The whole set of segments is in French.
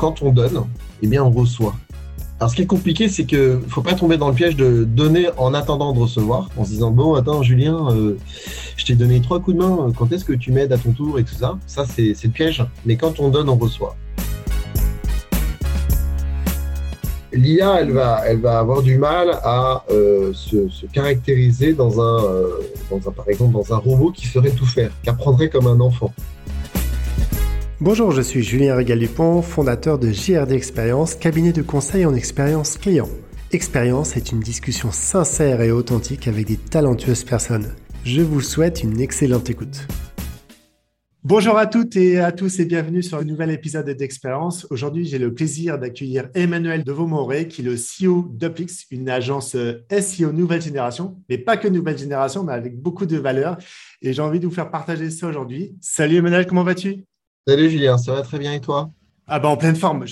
quand on donne, eh bien, on reçoit. Alors, ce qui est compliqué, c'est qu'il ne faut pas tomber dans le piège de donner en attendant de recevoir, en se disant Bon, attends, Julien, euh, je t'ai donné trois coups de main, quand est-ce que tu m'aides à ton tour et tout ça? Ça, c'est le piège. Mais quand on donne, on reçoit. L'IA, elle va, avoir du mal à euh, se, caractériser dans un, euh, dans un, par exemple, dans un robot qui ferait tout faire, qui apprendrait comme un enfant. Bonjour, je suis Julien Régal-Dupont, fondateur de JRD Expérience, cabinet de conseil en expérience client. Expérience est une discussion sincère et authentique avec des talentueuses personnes. Je vous souhaite une excellente écoute. Bonjour à toutes et à tous et bienvenue sur un nouvel épisode d'Expérience. Aujourd'hui, j'ai le plaisir d'accueillir Emmanuel Devaux-Moré, qui est le CEO d'Uplix, une agence SEO nouvelle génération, mais pas que nouvelle génération, mais avec beaucoup de valeurs. Et j'ai envie de vous faire partager ça aujourd'hui. Salut Emmanuel, comment vas-tu? Salut Julien, ça va très bien et toi? Ah ben en pleine forme.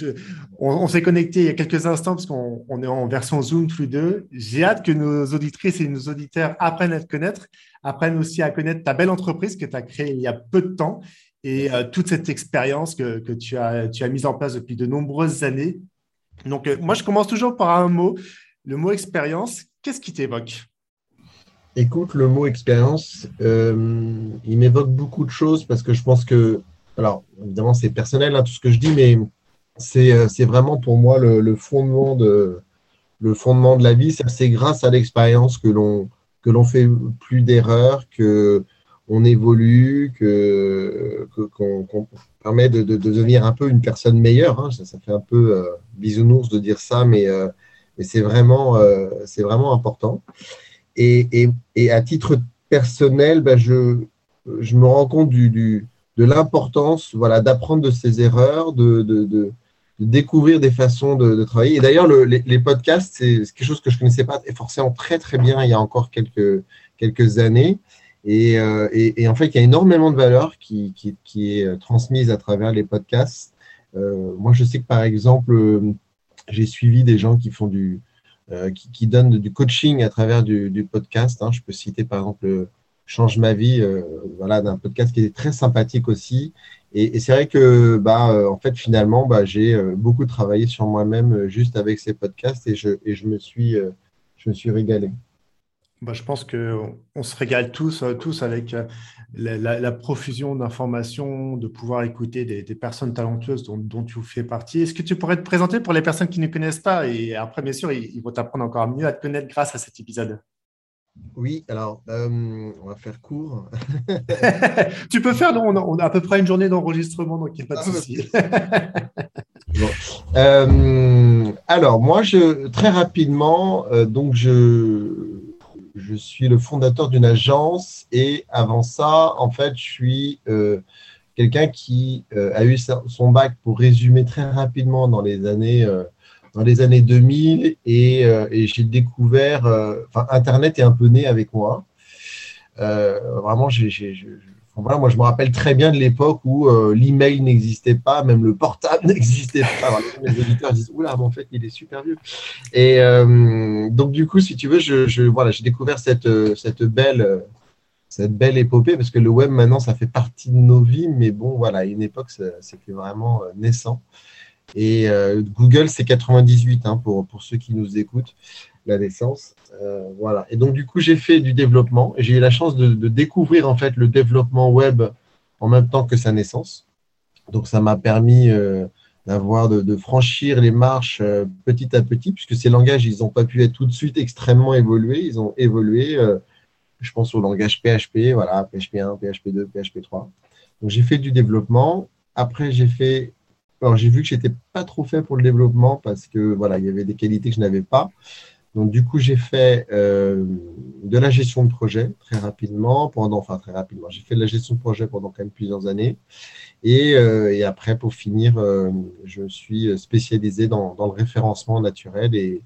on, s'est connecté il y a quelques instants parce qu'on est en version Zoom tous les deux. J'ai hâte que nos auditrices et nos auditeurs apprennent à te connaître, apprennent aussi à connaître ta belle entreprise que tu as créée il y a peu de temps et euh, toute cette expérience que, tu, as, tu as mise en place depuis de nombreuses années. Donc, euh, moi, je commence toujours par un mot, le mot expérience. Qu'est-ce qui t'évoque? Écoute, le mot expérience, euh, il m'évoque beaucoup de choses parce que je pense que alors, évidemment, c'est personnel, hein, tout ce que je dis, mais c'est euh, vraiment pour moi le, fondement de, le fondement de la vie. C'est grâce à l'expérience que l'on que l'on fait plus d'erreurs, que on évolue, que qu'on permet de, devenir un peu une personne meilleure. Hein. Ça, fait un peu euh, bisounours de dire ça, mais, euh, c'est vraiment c'est vraiment important. Et, à titre personnel, ben, je je me rends compte du de l'importance voilà, d'apprendre de ses erreurs, de, de, découvrir des façons de, travailler. Et d'ailleurs, les, podcasts, c'est quelque chose que je ne connaissais pas et forcément très très bien il y a encore quelques, quelques années. Et, euh, en fait, il y a énormément de valeur qui, qui, est euh, transmise à travers les podcasts. Euh, moi, je sais que par exemple, j'ai suivi des gens qui font du, qui, qui, donnent du coaching à travers du, du podcast. Hein. Je peux citer par exemple change ma vie, euh, voilà, d'un podcast qui est très sympathique aussi. Et, c'est vrai que, bah, euh, en fait, finalement, bah, j'ai euh, beaucoup travaillé sur moi-même juste avec ces podcasts et je, et je me suis, je me suis régalé. Bah, je pense qu'on se régale tous, tous avec la, profusion d'informations, de pouvoir écouter des, personnes talentueuses dont, dont, tu fais partie. Est-ce que tu pourrais te présenter pour les personnes qui ne connaissent pas? Et après, bien sûr, ils, ils vont t'apprendre encore mieux à te connaître grâce à cet épisode. Oui, alors, euh, on va faire court. tu peux faire, on a, à peu près une journée d'enregistrement, donc il n'y a pas de ah, souci. Euh, alors, moi, je, très rapidement, euh, donc je, je suis le fondateur d'une agence et avant ça, en fait, je suis quelqu'un qui a eu son bac, pour résumer très rapidement, dans les années dans les années 2000 et, euh, et j'ai découvert, euh, enfin, Internet est un peu né avec moi. Euh, vraiment, moi, je me rappelle très bien de l'époque où l'email n'existait pas, même le portable n'existait pas. Alors, les éditeurs disent Oula, mais en fait, il est super vieux. Et donc, du coup, si tu veux, je, voilà, j'ai découvert cette, cette, belle, cette belle épopée parce que le web, maintenant, ça fait partie de nos vies. Mais bon, voilà, à une époque, c'était vraiment naissant. Et euh, Google, c'est 98 hein, pour, pour ceux qui nous écoutent, la naissance. Euh, voilà. Et donc, du coup, j'ai fait du développement. J'ai eu la chance de, découvrir en fait le développement web en même temps que sa naissance. Donc, ça m'a permis euh, d'avoir de, franchir les marches petit à petit, puisque ces langages, ils n'ont pas pu être tout de suite extrêmement évolués. Ils ont évolué. je pense au langage PHP, voilà, PHP 1, PHP 2, PHP 3. Donc, j'ai fait du développement. Après, j'ai fait alors, j'ai vu que j'étais pas trop fait pour le développement parce que voilà, il y avait des qualités que je n'avais pas. Donc, du coup, j'ai fait euh, de la gestion de projet très rapidement, pendant, enfin très rapidement. J'ai fait de la gestion de projet pendant quand même plusieurs années. Et, euh, et après, pour finir, euh, je suis spécialisé dans, dans le référencement naturel et,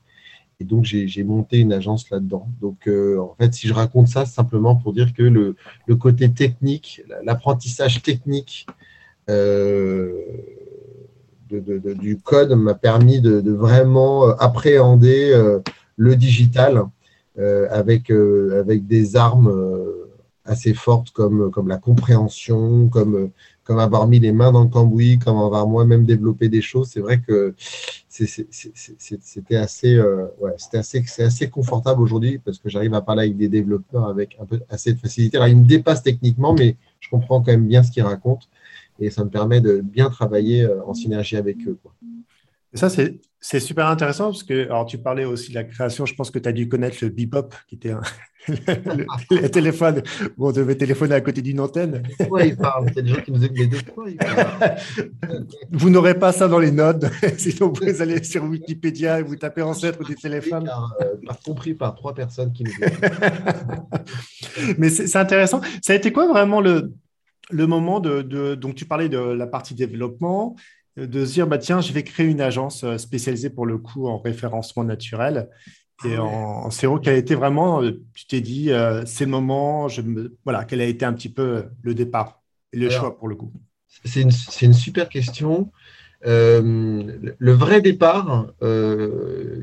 et donc j'ai monté une agence là-dedans. Donc, en fait, si je raconte ça, c'est simplement pour dire que le, le côté technique, l'apprentissage technique, du code m'a permis de, vraiment euh, appréhender euh, le digital euh, avec, avec des armes assez fortes comme, comme la compréhension, comme, comme avoir mis les mains dans le cambouis, comme avoir moi-même développé des choses. C'est vrai que c'était assez, euh, ouais, assez, assez confortable aujourd'hui parce que j'arrive à parler avec des développeurs avec un peu assez de facilité. Alors, ils me dépassent techniquement, mais je comprends quand même bien ce qu'ils racontent et ça me permet de bien travailler euh, en synergie avec eux. Quoi. Et ça, c'est super intéressant parce que alors, tu parlais aussi de la création. Je pense que tu as dû connaître le bebop, qui était un, le, téléphone où on devait téléphoner à côté d'une antenne. Pourquoi il parle? Il y a des gens qui nous écoutent, de quoi il parle? Vous n'aurez pas ça dans les notes. Sinon, vous allez sur Wikipédia et vous tapez ancêtre des téléphones. Euh, compris par trois personnes qui nous écoutent. Mais c'est intéressant. Ça a été quoi vraiment le, le moment de, de, Donc, tu parlais de la partie développement de se dire bah, tiens, je vais créer une agence euh, spécialisée pour le coup en référencement naturel. Et ah en, en quel a été vraiment, euh, tu t'es dit, euh, c'est le moment, je me, voilà, quel a été un petit peu le départ et le choix pour le coup? C'est une, super question. le vrai départ,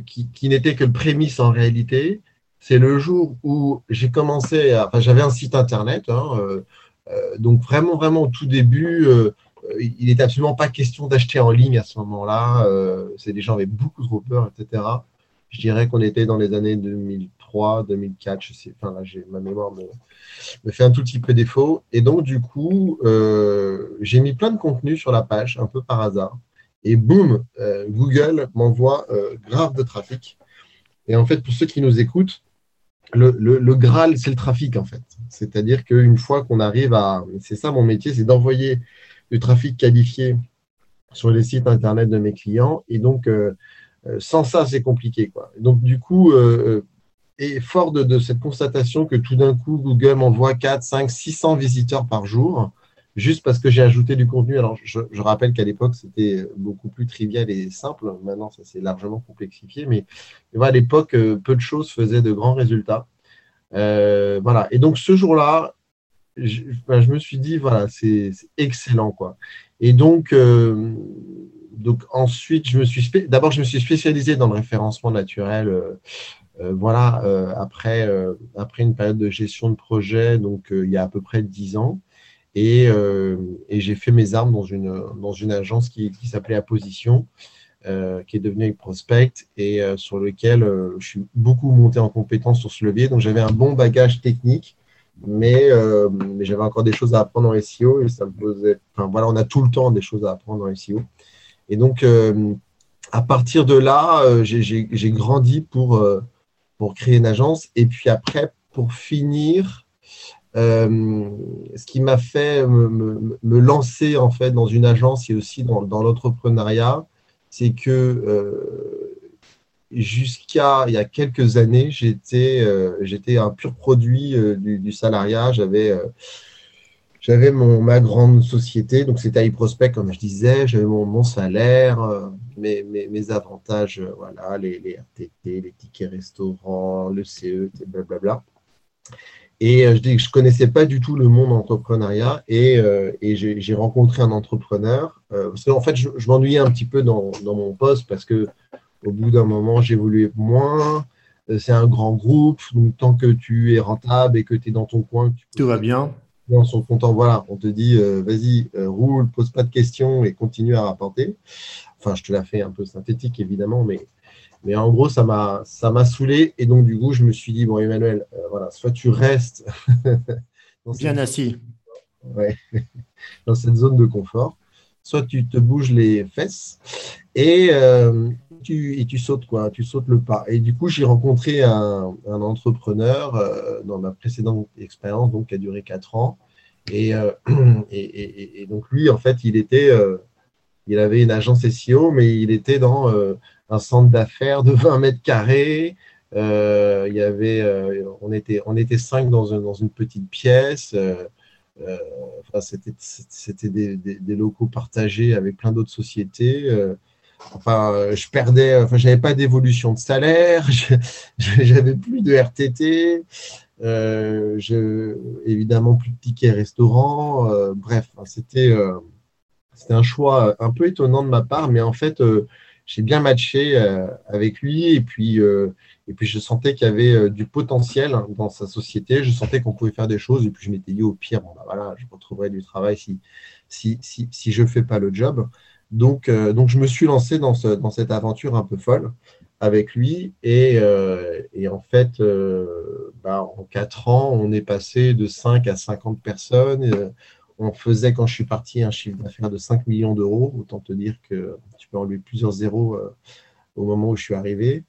qui, n'était que le prémisse en réalité, c'est le jour où j'ai commencé, enfin, j'avais un site internet, hein, donc vraiment, vraiment au tout début, euh, il n'était absolument pas question d'acheter en ligne à ce moment-là. Euh, c'est des gens avaient beaucoup trop peur, etc. Je dirais qu'on était dans les années 2003, 2004. Je sais, enfin là, ma mémoire me, fait un tout petit peu défaut. Et donc du coup, euh, j'ai mis plein de contenu sur la page, un peu par hasard. Et boum, Google m'envoie grave de trafic. Et en fait, pour ceux qui nous écoutent, le, le Graal, c'est le trafic en fait. C'est-à-dire qu'une fois qu'on arrive à, c'est ça mon métier, c'est d'envoyer du trafic qualifié sur les sites internet de mes clients. Et donc, euh, euh, sans ça, c'est compliqué. Quoi. Donc, du coup, euh, et fort de, cette constatation que tout d'un coup, Google m'envoie 4, 5, 600 visiteurs par jour, juste parce que j'ai ajouté du contenu. Alors, je, rappelle qu'à l'époque, c'était beaucoup plus trivial et simple. Maintenant, ça s'est largement complexifié. Mais, à l'époque, peu de choses faisaient de grands résultats. voilà. Et donc, ce jour-là, je, me suis dit, voilà, c'est excellent. Quoi. Et donc, euh, donc ensuite, je me suis d'abord, je me suis spécialisé dans le référencement naturel. Euh, euh, voilà, après, après une période de gestion de projet, donc il y a à peu près dix ans. Et, et j'ai fait mes armes dans une, dans une agence qui, qui s'appelait Apposition, qui est devenue Prospect, et sur lequel je suis beaucoup monté en compétence sur ce levier. Donc j'avais un bon bagage technique euh, mais, j'avais encore des choses à apprendre en SEO et ça me posait. Enfin, voilà, on a tout le temps des choses à apprendre en SEO. Et donc, euh, à partir de là, euh, j'ai grandi pour, pour créer une agence. Et puis après, pour finir, ce qui m'a fait me, lancer en fait dans une agence et aussi dans, l'entrepreneuriat, c'est que jusqu'à il y a quelques années, j'étais euh, un pur produit euh, du, salariat. J'avais euh, j'avais ma grande société, donc c'était iProspect comme je disais. J'avais mon, salaire, mes, mes, mes, avantages, voilà, les, les, RTT, les tickets restaurants, le CE, blablabla. Et je dis que je connaissais pas du tout le monde entrepreneuriat et, et j'ai rencontré un entrepreneur parce qu'en fait je, je m'ennuyais un petit peu dans, dans, mon poste parce que au bout d'un moment, j'évoluais moins. Euh, c'est un grand groupe, donc tant que tu es rentable et que tu es dans ton coin, tout va bien. On sont contents. Voilà, on te dit, euh, vas-y, euh, roule, pose pas de questions et continue à rapporter. Enfin, je te l'ai fait un peu synthétique, évidemment, mais, mais en gros, ça m'a, ça m'a saoulé. Et donc, du coup, je me suis dit, bon, Emmanuel, voilà, soit tu restes bien assis. Ouais, dans cette zone de confort, soit tu te bouges les fesses. Et, tu, et tu sautes quoi, tu sautes le pas. Et du coup, j'ai rencontré un, entrepreneur euh, dans ma précédente expérience, donc qui a duré quatre ans. Et, euh, et, et, donc lui, en fait, il était, euh, il avait une agence SEO, mais il était dans un centre d'affaires de 20 mètres carrés. il y avait, on était, on était cinq dans, dans une petite pièce. Enfin, c'était des, des, des, locaux partagés avec plein d'autres sociétés. Enfin, euh, je perdais, enfin, j'avais pas d'évolution de salaire, j'avais plus de RTT, euh, je, évidemment plus de tickets restaurant. Euh, bref, c'était c'était un choix un peu étonnant de ma part, mais en fait, j'ai bien matché avec lui. Et puis, et puis je sentais qu'il y avait du potentiel dans sa société. Je sentais qu'on pouvait faire des choses. Et puis je m'étais dit au pire, bon, bah, voilà, je retrouverai du travail si, si, si, si je ne fais pas le job. Donc, donc je me suis lancé dans, ce, dans cette aventure un peu folle avec lui. Et, euh, et en fait, euh, bah, en quatre ans, on est passé de 5 à 50 personnes. Euh, on faisait, quand je suis parti, un chiffre d'affaires de 5 millions d'euros. Autant te dire que tu peux enlever plusieurs zéros au moment où je suis arrivé.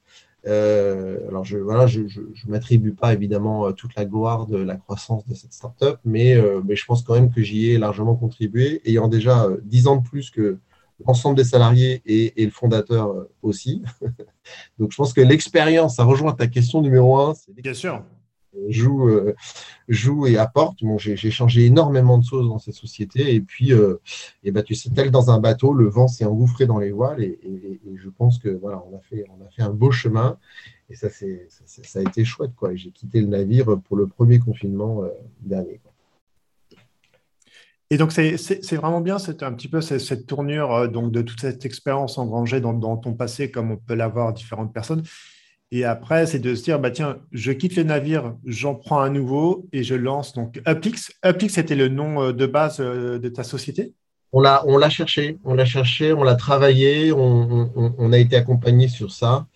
alors, je voilà, je ne m'attribue pas évidemment toute la gloire de la croissance de cette startup, mais, je pense quand même que j'y ai largement contribué, ayant déjà 10 ans de plus que, l'ensemble des salariés et, le fondateur euh, aussi. Donc, je pense que l'expérience, ça rejoint ta question numéro un. Bien sûr. Joue, euh, joue et apporte. Bon, j'ai changé énormément de choses dans cette société. Et puis, euh, et ben, tu sais, tel dans un bateau, le vent s'est engouffré dans les voiles. Et, je pense que voilà, on a fait, on a fait un beau chemin. Et ça, ça, ça, a été chouette. J'ai quitté le navire pour le premier confinement dernier. Et donc, c'est vraiment bien c'est un petit peu cette, tournure euh, donc, de toute cette expérience engrangée dans, dans ton passé, comme on peut l'avoir différentes personnes. Et après, c'est de se dire, bah, tiens, je quitte le navire, j'en prends un nouveau et je lance donc Uplix. Uplix, c'était le nom euh, de base euh, de ta société? On l'a, on l'a cherché, on l'a cherché, on l'a travaillé, on, on, a été accompagné sur ça.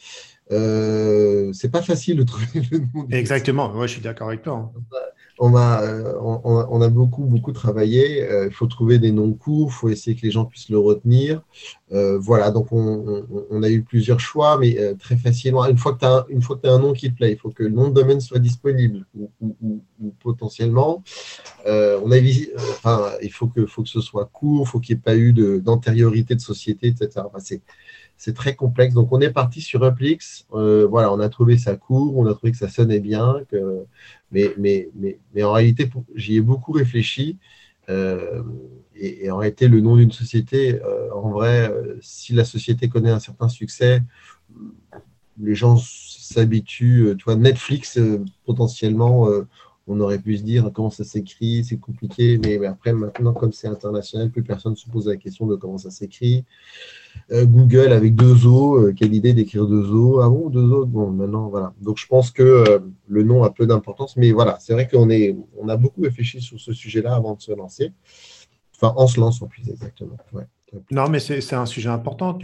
Euh, c'est pas facile de trouver le nom. Exactement, ouais, je suis d'accord avec toi. Hein on a, euh, on, a beaucoup, beaucoup travaillé. Euh, il faut trouver des noms courts, il faut essayer que les gens puissent le retenir. Euh, voilà, donc on, a eu plusieurs choix, mais très facilement. Une fois que tu as, un nom qui te plaît, il faut que le nom de domaine soit disponible ou, potentiellement. on a, enfin, il faut que, faut que ce soit court, il faut qu'il n'y ait pas eu d'antériorité de, société, etc. c'est très complexe. Donc, on est parti sur Uplix. voilà, on a trouvé ça court, on a trouvé que ça sonnait bien, que mais, mais, en réalité, j'y ai beaucoup réfléchi. Euh, et, en réalité, le nom d'une société, euh, en vrai, euh, si la société connaît un certain succès, les gens s'habituent. Tu vois, Netflix, potentiellement, on aurait pu se dire comment ça s'écrit, c'est compliqué, mais, après, maintenant, comme c'est international, plus personne ne se pose la question de comment ça s'écrit. Euh, Google avec deux O, euh, quelle idée d'écrire deux O? Ah bon, deux O? Bon, maintenant, voilà. Donc, je pense que euh, le nom a peu d'importance, mais voilà, c'est vrai qu'on on a beaucoup réfléchi sur ce sujet-là avant de se lancer. Enfin, en se lançant plus exactement. Non, mais c'est un sujet important.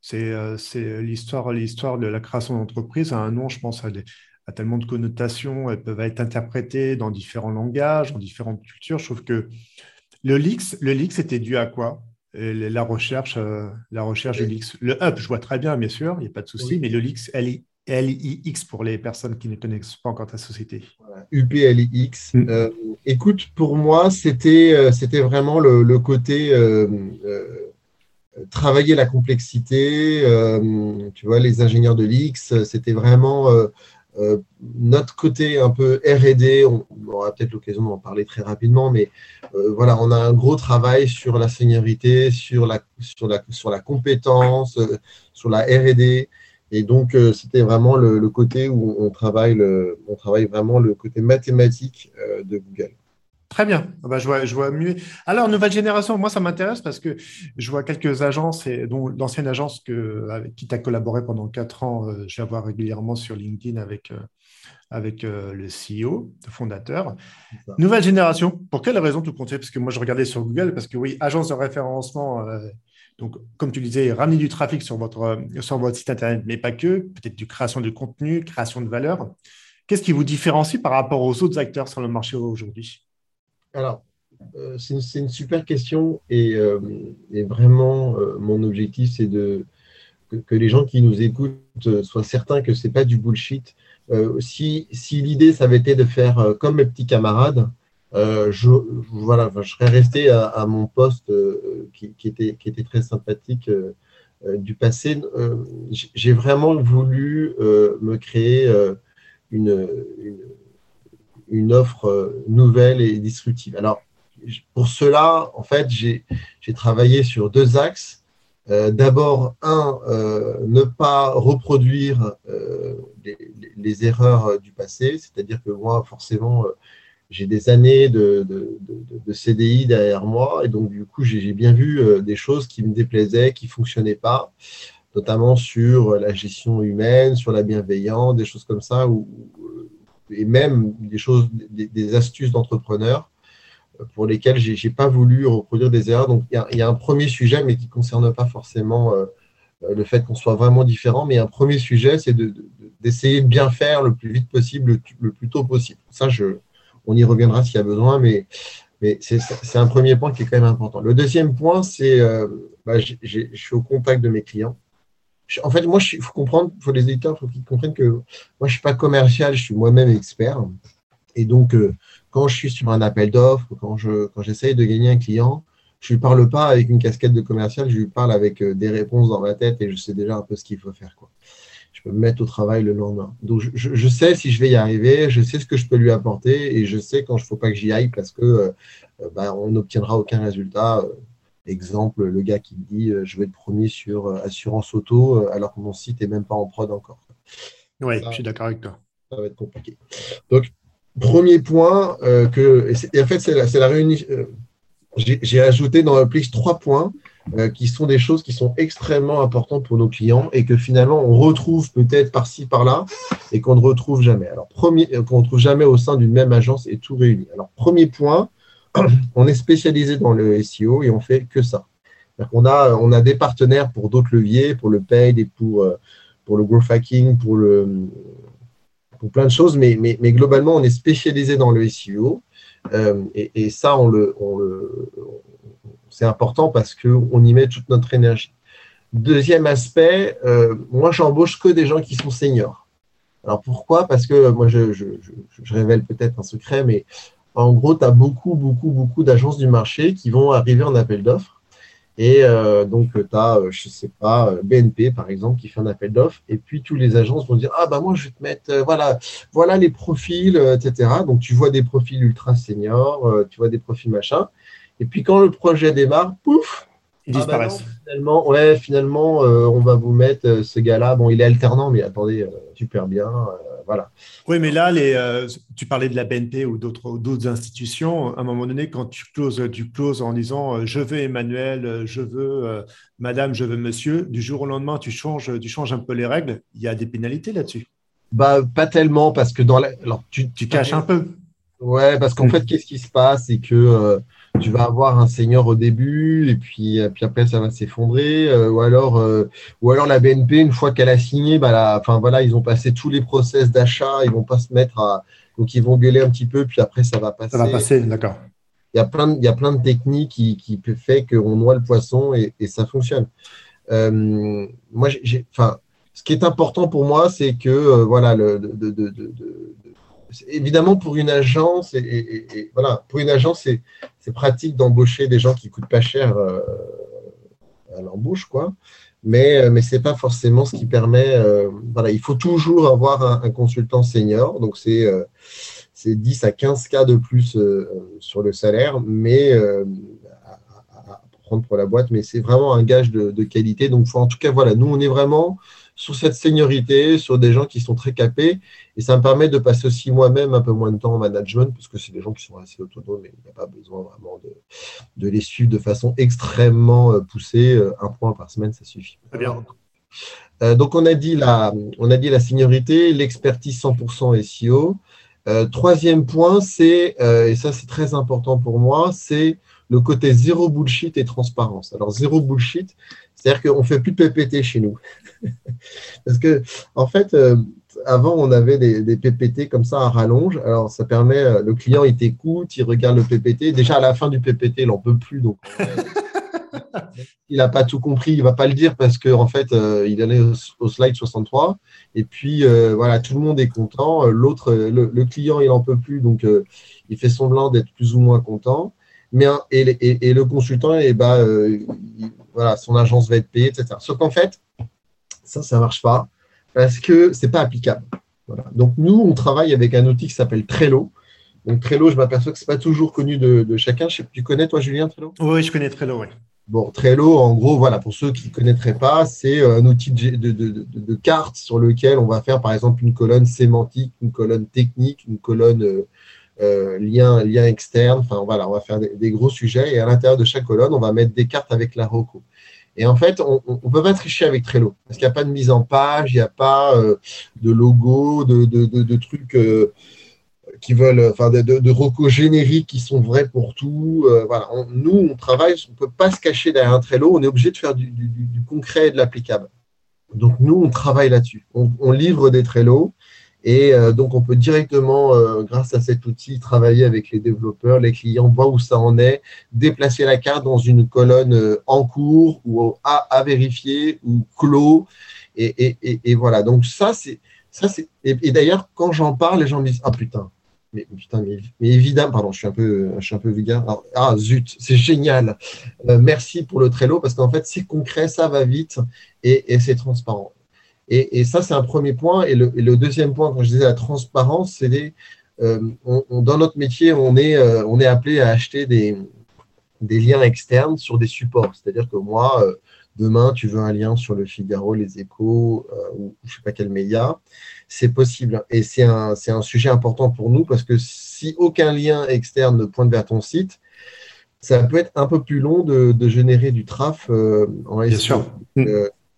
C'est l'histoire l'histoire de la création d'entreprise. Un nom, je pense, à des a tellement de connotations, elles peuvent être interprétées dans différents langages, dans différentes cultures. Je trouve que le leaks, le leaks était dû à quoi? La recherche, euh, la recherche du leaks. Le up, je vois très bien, bien sûr, il n'y a pas de souci, mais le leaks, L-I-X pour les personnes qui ne connaissent pas encore ta société. Voilà, UPLIX. Mm. Euh, écoute, pour moi, c'était euh, c'était vraiment le, côté travailler la complexité. tu vois, les ingénieurs de l'X, c'était vraiment euh, notre côté un peu R&D, on, aura peut-être l'occasion d'en parler très rapidement, mais euh, voilà, on a un gros travail sur la seniorité, sur la, sur la, sur la compétence, euh, sur la R&D. Et donc, c'était vraiment le, côté où on travaille, le, on travaille vraiment le côté mathématique de Google. Très bien, ah bah, je, vois, je vois mieux. Alors, nouvelle génération, moi, ça m'intéresse parce que je vois quelques agences, et dont l'ancienne agence que, avec qui tu as collaboré pendant quatre ans, euh, je la vois régulièrement sur LinkedIn avec, euh, avec euh, le CEO, le fondateur. Nouvelle génération, pour quelle raison tu comptais Parce que moi, je regardais sur Google, parce que oui, agence de référencement, donc, comme tu disais, ramener du trafic sur votre, sur votre site Internet, mais pas que, peut-être du création de contenu, création de valeur. Qu'est-ce qui vous différencie par rapport aux autres acteurs sur le marché aujourd'hui? Alors, euh, c'est une, super question et, euh, vraiment, euh, mon objectif, c'est de que, les gens qui nous écoutent soient certains que ce n'est pas du bullshit. si, l'idée, ça avait été de faire comme mes petits camarades, je, voilà, je serais resté à, mon poste qui, était, qui était très sympathique du passé. J'ai vraiment voulu me créer une offre euh, nouvelle et disruptive. Alors, pour cela, en fait, j'ai travaillé sur deux axes. Euh, d'abord, un, euh, ne pas reproduire les, erreurs du passé, c'est-à-dire que moi, forcément, j'ai des années de, CDI derrière moi, et donc du coup, j'ai bien vu des choses qui me déplaisaient, qui ne fonctionnaient pas. notamment sur la gestion humaine, sur la bienveillance, des choses comme ça, ou, et même des choses, des, astuces d'entrepreneurs pour lesquelles j'ai n'ai pas voulu reproduire des erreurs. Donc, il y, a un premier sujet, mais qui ne concerne pas forcément le fait qu'on soit vraiment différent. Mais un premier sujet, c'est d'essayer de, bien faire le plus vite possible, le, plus tôt possible. Ça, je, on y reviendra s'il y a besoin, mais mais c'est un premier point qui est quand même important. Le deuxième point, c'est euh, bah, je suis au contact de mes clients. En fait, moi, il faut comprendre, faut les éditeurs, il faut qu'ils comprennent que moi, je ne suis pas commercial, je suis moi-même expert. Et donc, euh, quand je suis sur un appel d'offres, quand je quand j'essaye de gagner un client, je lui parle pas avec une casquette de commercial, je lui parle avec euh, des réponses dans ma tête et je sais déjà un peu ce qu'il faut faire. Je peux me mettre au travail le lendemain. Donc, je, sais si je vais y arriver, je sais ce que je peux lui apporter et je sais quand il ne faut pas que j'y aille parce que euh, bah, on n'obtiendra aucun résultat. Euh, exemple, le gars qui me dit euh, je vais être premier sur assurance auto alors que mon site n'est même pas en prod encore. Oui, je suis d'accord avec toi. Ça va être compliqué. Donc, premier point, que, et, en fait, c'est la, la réunion. J'ai ajouté dans Plix trois points euh, qui sont des choses qui sont extrêmement importantes pour nos clients et que finalement on retrouve peut-être par-ci, par-là et qu'on ne retrouve jamais. Alors, premier, euh, qu'on ne trouve jamais au sein d'une même agence et tout réuni. Alors, premier point, on est spécialisé dans le SEO et on fait que ça. On a, des partenaires pour d'autres leviers, pour le paid et pour, euh, le growth hacking, pour, le, pour plein de choses, mais, globalement, on est spécialisé dans le SEO. et, et, ça, on le, on le, c'est important parce qu'on y met toute notre énergie. Deuxième aspect, euh, moi, j'embauche que des gens qui sont seniors. Alors pourquoi? Parce que moi, je, révèle peut-être un secret, mais en gros, tu as beaucoup, beaucoup, beaucoup d'agences du marché qui vont arriver en appel d'offres. Et euh, donc, tu as, euh, je ne sais pas, BNP, par exemple, qui fait un appel d'offres. Et puis, tous les agences vont dire, ah, bah moi, je vais te mettre, voilà, voilà les profils, etc. Donc, tu vois des profils ultra seniors, tu vois des profils machin. Et puis quand le projet démarre, pouf, ils ah bah disparaissent. finalement, ouais, finalement, euh, on va vous mettre euh, ce gars-là. Bon, il est alternant, mais attendez, euh, super bien, voilà. Oui, mais là, les, tu parlais de la BNP ou d'autres, institutions. À un moment donné, quand tu closes, tu closes en disant je veux Emmanuel, je veux Madame, je veux Monsieur. Du jour au lendemain, tu changes, tu changes un peu les règles. Il y a des pénalités là-dessus. Bah, pas tellement parce que dans la, alors tu, tu caches un peu. Ouais, parce qu'en fait, qu'est-ce qui se passe, c'est que tu vas avoir un senior au début et puis, euh, puis après ça va s'effondrer. Euh, ou alors euh, ou alors la BNP une fois qu'elle a signé bah enfin voilà ils ont passé tous les process d'achat ils vont pas se mettre à donc ils vont gueuler un petit peu puis après ça va passer ça va passer. d'accord. Il y a plein de, il y a plein de techniques qui, qui fait qu'on noie le poisson et, et ça fonctionne. Moi j'ai enfin ce qui est important pour moi c'est que voilà le de, de, de, évidemment pour une agence et, voilà pour une agence c'est pratique d'embaucher des gens qui coûtent pas cher euh, à l'embauche quoi. Mais euh, mais c'est pas forcément ce qui permet euh, voilà il faut toujours avoir un, consultant senior. Donc c'est c'est 10 à 15 cas de plus sur le salaire. Mais à, prendre pour la boîte mais c'est vraiment un gage de, qualité. Donc en tout cas voilà nous on est vraiment sur cette seniorité, sur des gens qui sont très capés. Et ça me permet de passer aussi moi-même un peu moins de temps en management, parce que c'est des gens qui sont assez autonomes et il n'y a pas besoin vraiment de, les suivre de façon extrêmement euh, poussée. Euh, un point par semaine, ça suffit. Très bien. Euh, donc, on a dit la, on a dit la seniorité, l'expertise 100% SEO. troisième point, c'est, et ça c'est très important pour moi, c'est le côté zéro bullshit et transparence. Alors, zéro bullshit, c'est-à-dire qu'on ne fait plus de PPT chez nous. Parce que, en fait, euh, avant, on avait des, PPT comme ça à rallonge. Alors, ça permet, euh, le client, il t'écoute, il regarde le PPT. Déjà, à la fin du PPT, il n'en peut plus. Donc, il n'a pas tout compris, il ne va pas le dire parce qu'en en fait, euh, il allait au, au, slide 63. Et puis, voilà, tout le monde est content. L'autre, le, client, il n'en peut plus. Donc, il fait semblant d'être plus ou moins content. Mais, et, le consultant, et eh ben, voilà, son agence va être payée, etc. Sauf qu'en fait, ça, ça ne marche pas parce que ce n'est pas applicable. Donc, nous, on travaille avec un outil qui s'appelle Trello. Donc, Trello, je m'aperçois que ce n'est pas toujours connu de, chacun. tu connais, toi, Julien, Trello? Oui, je connais Trello, oui. Bon, Trello, en gros, voilà, pour ceux qui ne connaîtraient pas, c'est un outil de, de, cartes sur lequel on va faire, par exemple, une colonne sémantique, une colonne technique, une colonne euh, lien, lien externe. Enfin, voilà, on va faire des, gros sujets et à l'intérieur de chaque colonne, on va mettre des cartes avec la ROCO. Et en fait, on ne peut pas tricher avec Trello parce qu'il n'y a pas de mise en page, il n'y a pas euh, de logo, de, de, trucs euh, qui veulent, enfin, de, de, génériques qui sont vrais pour tout. Euh, voilà. nous, on travaille, on ne peut pas se cacher derrière un Trello, on est obligé de faire du, concret et de l'applicable. Donc, nous, on travaille là-dessus. On, on, livre des Trello et euh, donc, on peut directement, euh, grâce à cet outil, travailler avec les développeurs, les clients, voir où ça en est, déplacer la carte dans une colonne euh, en cours ou à, à vérifier ou clos. Et, et, et, voilà. Donc, ça, c'est. Ça, c'est et, d'ailleurs, quand j'en parle, les gens me disent Ah putain, mais, putain, mais, évidemment, pardon, je suis un peu, je suis un peu vulgaire. ah zut, c'est génial. merci pour le Trello parce qu'en fait, c'est concret, ça va vite et, et c'est transparent. Et, ça, c'est un premier point. Et le, deuxième point, quand je disais la transparence, c'est euh, dans notre métier, on est, euh, on est appelé à acheter des, des liens externes sur des supports. C'est-à-dire que moi, euh, demain, tu veux un lien sur le Figaro, les échos, ou je ne sais pas quel média, c'est possible. Et c'est un, un, sujet important pour nous parce que si aucun lien externe ne pointe vers ton site, ça peut être un peu plus long de, générer du traf en Bien sûr.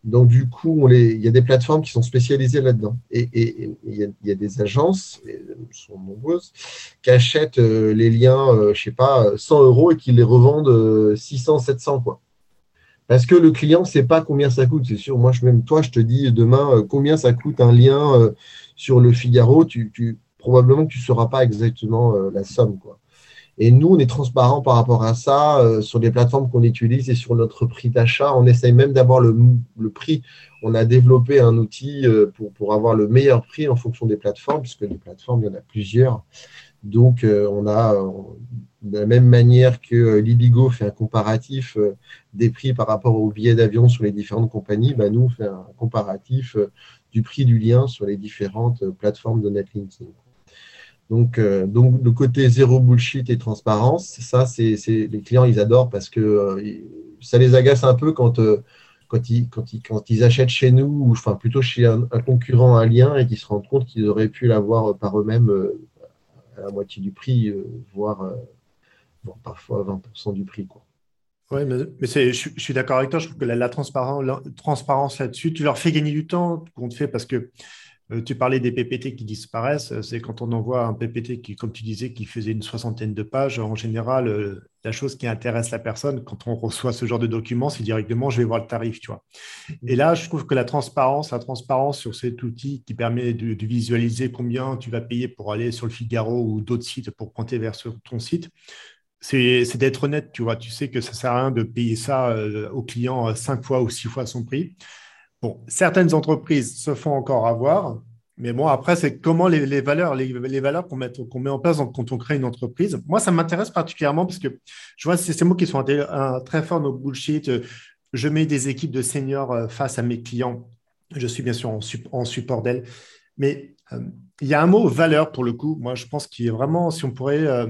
Donc, du coup, il y a des plateformes qui sont spécialisées là-dedans. Et, il, y a, des agences, elles sont nombreuses, qui achètent euh, les liens, euh, je sais pas, 100 euros et qui les revendent 600, euh, 700, quoi. Parce que le client ne sait pas combien ça coûte. C'est sûr, moi, je, même toi, je te dis demain combien ça coûte un lien sur le Figaro. Tu, probablement que tu ne sauras pas exactement la somme, quoi. Et nous, on est transparent par rapport à ça euh, sur les plateformes qu'on utilise et sur notre prix d'achat. On essaye même d'avoir le, prix. On a développé un outil euh, pour, pour, avoir le meilleur prix en fonction des plateformes, puisque les plateformes, il y en a plusieurs. Donc, euh, on a, de la même manière que Libigo fait un comparatif des prix par rapport aux billets d'avion sur les différentes compagnies, bah, nous, on fait un comparatif du prix du lien sur les différentes plateformes de netlinking. Donc, euh, donc, le côté zéro bullshit et transparence, ça, c'est les clients, ils adorent parce que euh, ça les agace un peu quand, euh, quand, ils, quand, ils, quand ils achètent chez nous, ou enfin plutôt chez un, concurrent un lien et qu'ils se rendent compte qu'ils auraient pu l'avoir par eux-mêmes à la moitié du prix, voire, parfois 20% du prix. Quoi. Oui, mais, je, suis d'accord avec toi. Je trouve que la, la transparence, là-dessus, tu leur fais gagner du temps qu'on te fait parce que tu parlais des PPT qui disparaissent. Euh, c'est quand on envoie un PPT qui, comme tu disais, qui faisait une soixantaine de pages. En général, euh, la chose qui intéresse la personne quand on reçoit ce genre de document, c'est directement je vais voir le tarif, tu vois. Mm-hmm. Et là, je trouve que la transparence, la transparence sur cet outil qui permet de, visualiser combien tu vas payer pour aller sur le Figaro ou d'autres sites pour pointer vers ton site, c'est d'être honnête, tu vois. Tu sais que ça ne sert à rien de payer ça au client cinq fois ou six fois son prix certaines entreprises se font encore avoir, mais bon, après, c'est comment les, valeurs, les, qu'on met, en place quand on crée une entreprise. Moi, ça m'intéresse particulièrement parce que je vois ces mots qui sont très forts nos bullshit. Je mets des équipes de seniors euh, face à mes clients. Je suis bien sûr en, support d'elles. Mais euh, il y a un mot valeur pour le coup. Moi, je pense qu'il est vraiment, si euh,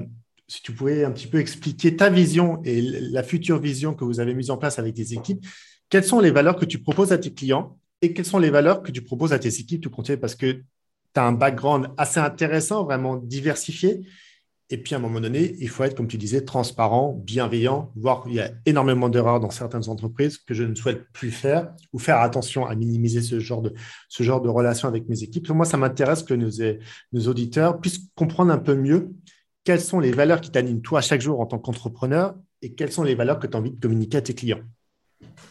si tu pouvais un petit peu expliquer ta vision et la future vision que vous avez mise en place avec des équipes, quelles sont les valeurs que tu proposes à tes clients et quelles sont les valeurs que tu proposes à tes équipes tout compte parce que tu as un background assez intéressant, vraiment diversifié. Et puis à un moment donné, il faut être, comme tu disais, transparent, bienveillant, voire il y a énormément d'erreurs dans certaines entreprises que je ne souhaite plus faire ou faire attention à minimiser ce genre de, ce genre de relation avec mes équipes. Moi, ça m'intéresse que nos, nos auditeurs puissent comprendre un peu mieux quelles sont les valeurs qui t'animent toi chaque jour en tant qu'entrepreneur et quelles sont les valeurs que tu as envie de communiquer à tes clients.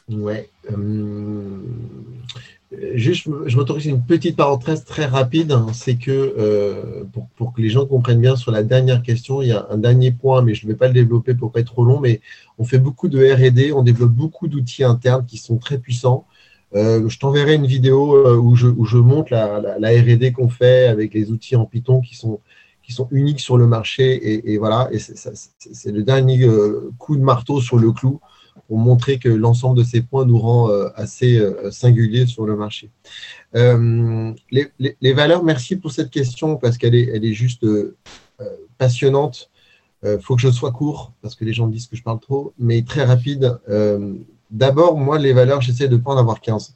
Ouais. Euh, juste, je m'autorise une petite parenthèse très rapide. Hein. c'est que euh, pour, que les gens comprennent bien sur la dernière question, il y a un dernier point, mais je ne vais pas le développer pour pas être trop long. Mais on fait beaucoup de R&D, on développe beaucoup d'outils internes qui sont très puissants. Euh, je t'enverrai une vidéo où je, où je montre la, la, R&D qu'on fait avec les outils en Python qui sont qui sont uniques sur le marché et, et voilà. Et c'est le dernier coup de marteau sur le clou pour montrer que l'ensemble de ces points nous rend euh, assez euh, singuliers sur le marché. Euh, les, valeurs, merci pour cette question parce qu'elle est, elle est juste passionnante. Il faut que je sois court parce que les gens disent que je parle trop, mais très rapide. D'abord, moi, les valeurs, j'essaie de ne pas en avoir 15.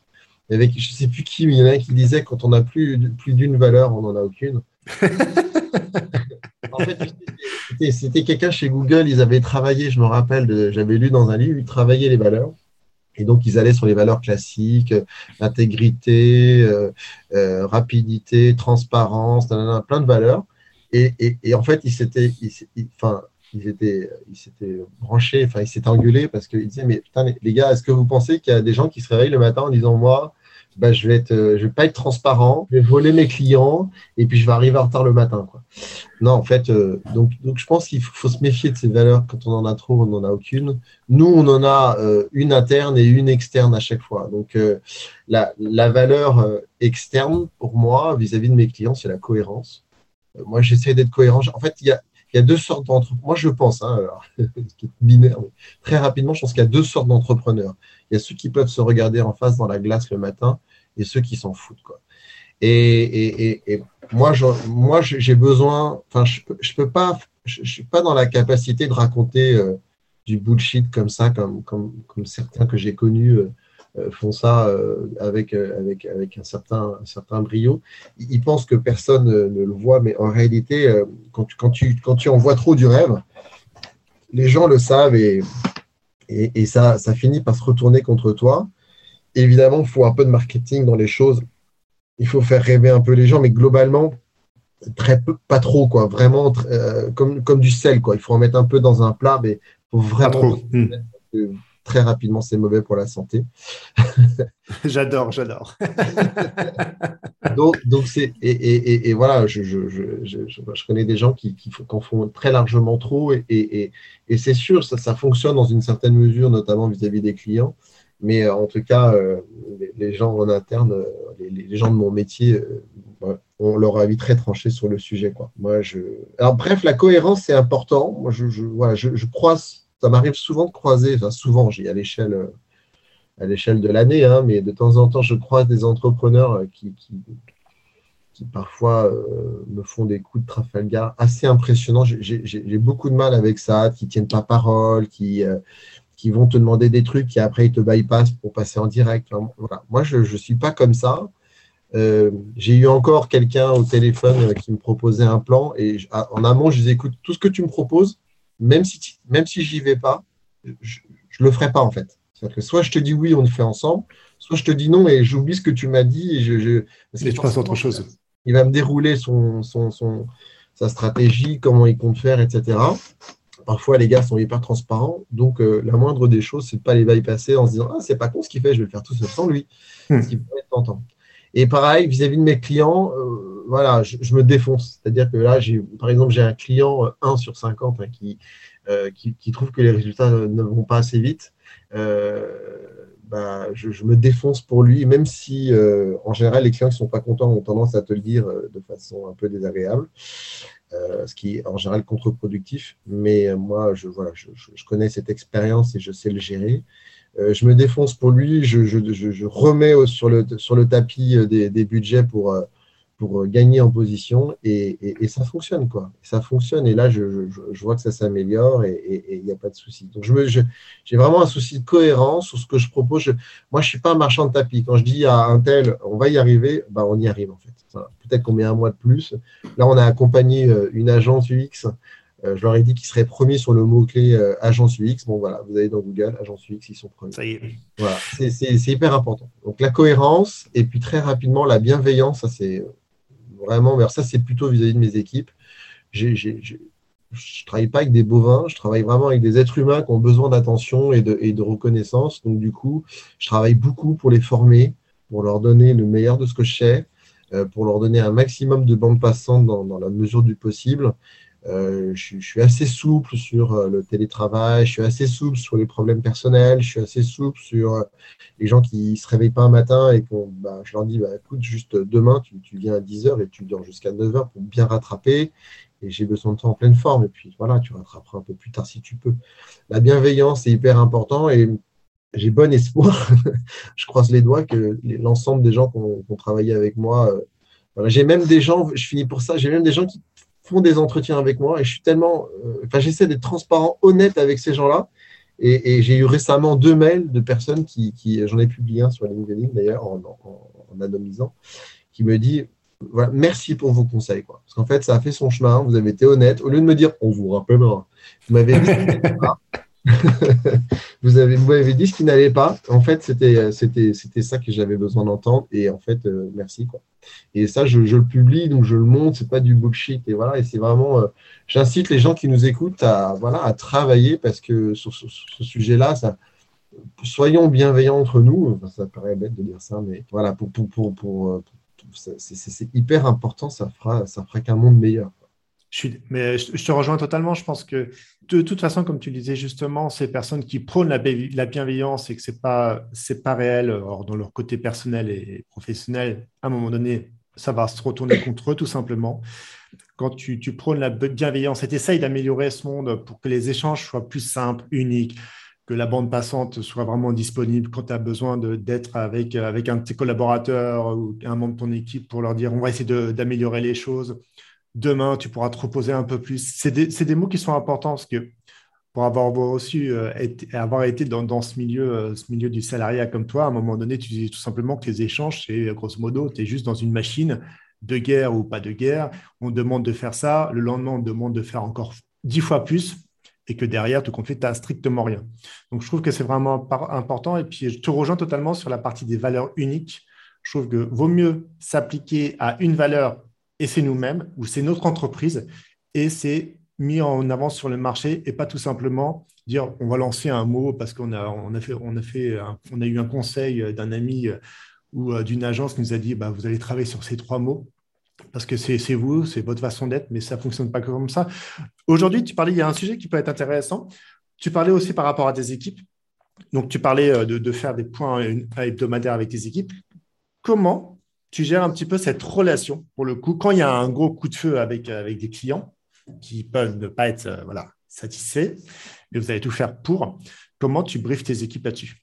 Avec, je ne sais plus qui, mais il y en a qui disait quand on n'a plus, plus d'une valeur, on n'en a aucune. c'était quelqu'un chez Google, ils avaient travaillé, je me rappelle, j'avais lu dans un livre, ils travaillaient les valeurs. Et donc, ils allaient sur les valeurs classiques, intégrité, rapidité, transparence, plein de valeurs. Et, en fait, ils s'étaient, enfin, ils s'étaient branchés, enfin, ils s'étaient engueulés parce qu'ils disaient, mais putain, les, gars, est-ce que vous pensez qu'il y a des gens qui se réveillent le matin en disant, moi, bah, je vais être, je vais pas être transparent, je vais voler mes clients et puis je vais arriver en retard le matin, quoi. Non, en fait, euh, donc, donc je pense qu'il faut, se méfier de ces valeurs. Quand on en a trop, on n'en a aucune. Nous, on en a euh, une interne et une externe à chaque fois. Donc, euh, la, la, valeur externe, pour moi, vis-à-vis -vis de mes clients, c'est la cohérence. moi, j'essaie d'être cohérent. En fait, il y a, il y a deux sortes d'entrepreneurs. Moi, je pense, hein, binaire, très rapidement, je pense qu'il y a deux sortes d'entrepreneurs. Il y a ceux qui peuvent se regarder en face dans la glace le matin et ceux qui s'en foutent. Quoi. Et, moi, moi, j'ai besoin. Enfin, je, je peux pas. Je, suis pas dans la capacité de raconter euh, du bullshit comme ça, comme, comme, certains que j'ai connus. Euh, euh, font ça avec, avec, avec un, certain, un certain brio. Ils pensent que personne ne le voit, mais en réalité, quand tu, quand, tu, quand tu en vois trop du rêve, les gens le savent et, et, et ça, ça finit par se retourner contre toi. Évidemment, il faut un peu de marketing dans les choses. Il faut faire rêver un peu les gens, mais globalement, très peu, pas trop, quoi. Vraiment, euh, comme, comme du sel, quoi. Il faut en mettre un peu dans un plat, mais faut vraiment très rapidement, c'est mauvais pour la santé. j'adore, j'adore. donc, donc c'est et, et, et, voilà, je, je, je, je, connais des gens qui, qui, en font très largement trop et, c'est sûr, ça, ça fonctionne dans une certaine mesure, notamment vis-à-vis des clients. Mais euh, en tout cas, euh, les, gens en interne, euh, les, les, gens de mon métier, ont leur avis très tranché sur le sujet. Quoi. Moi, je... Alors, bref, la cohérence, c'est important. Moi, je, je, voilà, je, je croise ça m'arrive souvent de croiser, enfin souvent, j'ai à l'échelle euh, à l'échelle de l'année, hein, mais de temps en temps, je croise des entrepreneurs euh, qui, qui, parfois euh, me font des coups de Trafalgar assez impressionnants. J'ai beaucoup de mal avec ça, qui tiennent pas parole, qui, qui vont te demander des trucs, qui après ils te bypassent pour passer en direct. Moi, je ne suis pas comme ça. j'ai eu encore quelqu'un au téléphone qui me proposait un plan et en amont, je disais écoute, tout ce que tu me proposes, même si, même si j'y vais pas, je, ne le ferai pas en fait. C'est-à-dire que soit je te dis oui, on le fait ensemble, soit je te dis non et j'oublie ce que tu m'as dit et je, je, parce passe autre chose. Il va me dérouler son, son, son, sa stratégie, comment il compte faire, etc. Parfois, les gars sont hyper transparents, donc euh, la moindre des choses, c'est de pas les bypasser en se disant ah c'est pas con ce qu'il fait, je vais le faire tout seul sans lui, hmm. ce qui peut être tentant. Et pareil, vis-à-vis de mes clients, euh, voilà, je, me défonce. C'est-à-dire que là, par exemple, j'ai un client 1 euh, sur 50 hein, euh, qui, qui, trouve que les résultats ne vont pas assez vite. Bah, je, me défonce pour lui, même si en général les clients qui ne sont pas contents ont tendance à te le dire de façon un peu désagréable, ce qui est en général contre-productif. Mais moi, je, voilà, je, connais cette expérience et je sais le gérer. Euh, je me défonce pour lui, je, remets sur le, sur le tapis euh, des, budgets pour, euh, pour gagner en position et, ça fonctionne quoi. Ça fonctionne et là je, vois que ça s'améliore et il n'y a pas de souci. Donc je j'ai vraiment un souci de cohérence sur ce que je propose. moi je suis pas un marchand de tapis. Quand je dis à un tel on va y arriver, bah, on y arrive en fait. Peut-être qu'on met un mois de plus. Là on a accompagné une agence UX euh, je leur ai dit qu'ils seraient premiers sur le mot-clé euh, agence UX. Bon, voilà, vous allez dans Google, agence UX, ils sont premiers. Ça y est. Voilà, c'est hyper important. Donc, la cohérence et puis très rapidement, la bienveillance, ça c'est vraiment, ça c'est plutôt vis-à-vis de mes équipes. je ne travaille pas avec des bovins, je travaille vraiment avec des êtres humains qui ont besoin d'attention et de, reconnaissance. Donc, du coup, je travaille beaucoup pour les former, pour leur donner le meilleur de ce que je sais, euh, pour leur donner un maximum de bandes passantes dans la mesure du possible. Euh, je, suis assez souple sur euh, le télétravail, je suis assez souple sur les problèmes personnels, je suis assez souple sur euh, les gens qui se réveillent pas un matin et qu'on, bah, je leur dis bah, écoute, juste demain, tu, viens à 10h et tu dors jusqu'à 9h pour bien rattraper. Et j'ai besoin de temps en pleine forme. Et puis voilà, tu rattraperas un peu plus tard si tu peux. La bienveillance est hyper important et j'ai bon espoir. je croise les doigts que l'ensemble des gens qui ont, travaillé avec moi. j'ai même des gens, je finis pour ça, j'ai même des gens qui font des entretiens avec moi et je suis tellement, euh, enfin, j'essaie d'être transparent, honnête avec ces gens-là. Et, j'ai eu récemment deux mails de personnes qui, j'en ai publié un sur LinkedIn d'ailleurs en, en, anonymisant, qui me dit voilà, merci pour vos conseils. Quoi. Parce qu'en fait, ça a fait son chemin, vous avez été honnête. Au lieu de me dire on vous rappellera, vous m'avez dit vous avez, vous m'avez dit ce qui n'allait pas. En fait, c'était, c'était ça que j'avais besoin d'entendre. Et en fait, euh, merci. Quoi. Et ça, je, le publie, donc je le montre. C'est pas du bullshit. Et voilà. Et c'est vraiment, euh, j'incite les gens qui nous écoutent à, voilà, à travailler parce que sur, ce sujet-là, ça, soyons bienveillants entre nous. ça paraît bête de dire ça, mais voilà, pour, pour, pour, pour c'est, hyper important. Ça fera, ça fera qu'un monde meilleur. Je mais je, te rejoins totalement. Je pense que de toute façon, comme tu disais justement, ces personnes qui prônent la, la bienveillance et que ce n'est pas, pas réel or, dans leur côté personnel et professionnel, à un moment donné, ça va se retourner contre eux tout simplement. Quand tu, prônes la bienveillance et tu essayes d'améliorer ce monde pour que les échanges soient plus simples, uniques, que la bande passante soit vraiment disponible quand tu as besoin d'être avec, avec un de tes collaborateurs ou un membre de ton équipe pour leur dire on va essayer d'améliorer les choses demain, tu pourras te reposer un peu plus. C'est des, mots qui sont importants parce que pour avoir été, avoir été dans, ce, milieu, euh, ce milieu du salariat comme toi, à un moment donné, tu dis tout simplement que les échanges, c'est grosso modo, tu es juste dans une machine de guerre ou pas de guerre. On demande de faire ça, le lendemain, on demande de faire encore dix fois plus et que derrière, tout compte fait, tu n'as strictement rien. Donc, je trouve que c'est vraiment important. Et puis, je te rejoins totalement sur la partie des valeurs uniques. Je trouve que vaut mieux s'appliquer à une valeur et c'est nous-mêmes ou c'est notre entreprise et c'est mis en avant sur le marché et pas tout simplement dire on va lancer un mot parce qu'on a, on a, fait, on a, fait, on a eu un conseil d'un ami euh, ou euh, d'une agence qui nous a dit bah, vous allez travailler sur ces trois mots parce que c'est vous, c'est votre façon d'être, mais ça ne fonctionne pas comme ça. Aujourd'hui, tu parlais, il y a un sujet qui peut être intéressant. Tu parlais aussi par rapport à tes équipes. Donc, tu parlais euh, de, de faire des points hebdomadaires avec tes équipes. Comment tu gères un petit peu cette relation, pour le coup, quand il y a un gros coup de feu avec, avec des clients qui peuvent ne pas être euh, voilà, satisfaits, mais vous allez tout faire pour, comment tu briefes tes équipes là-dessus?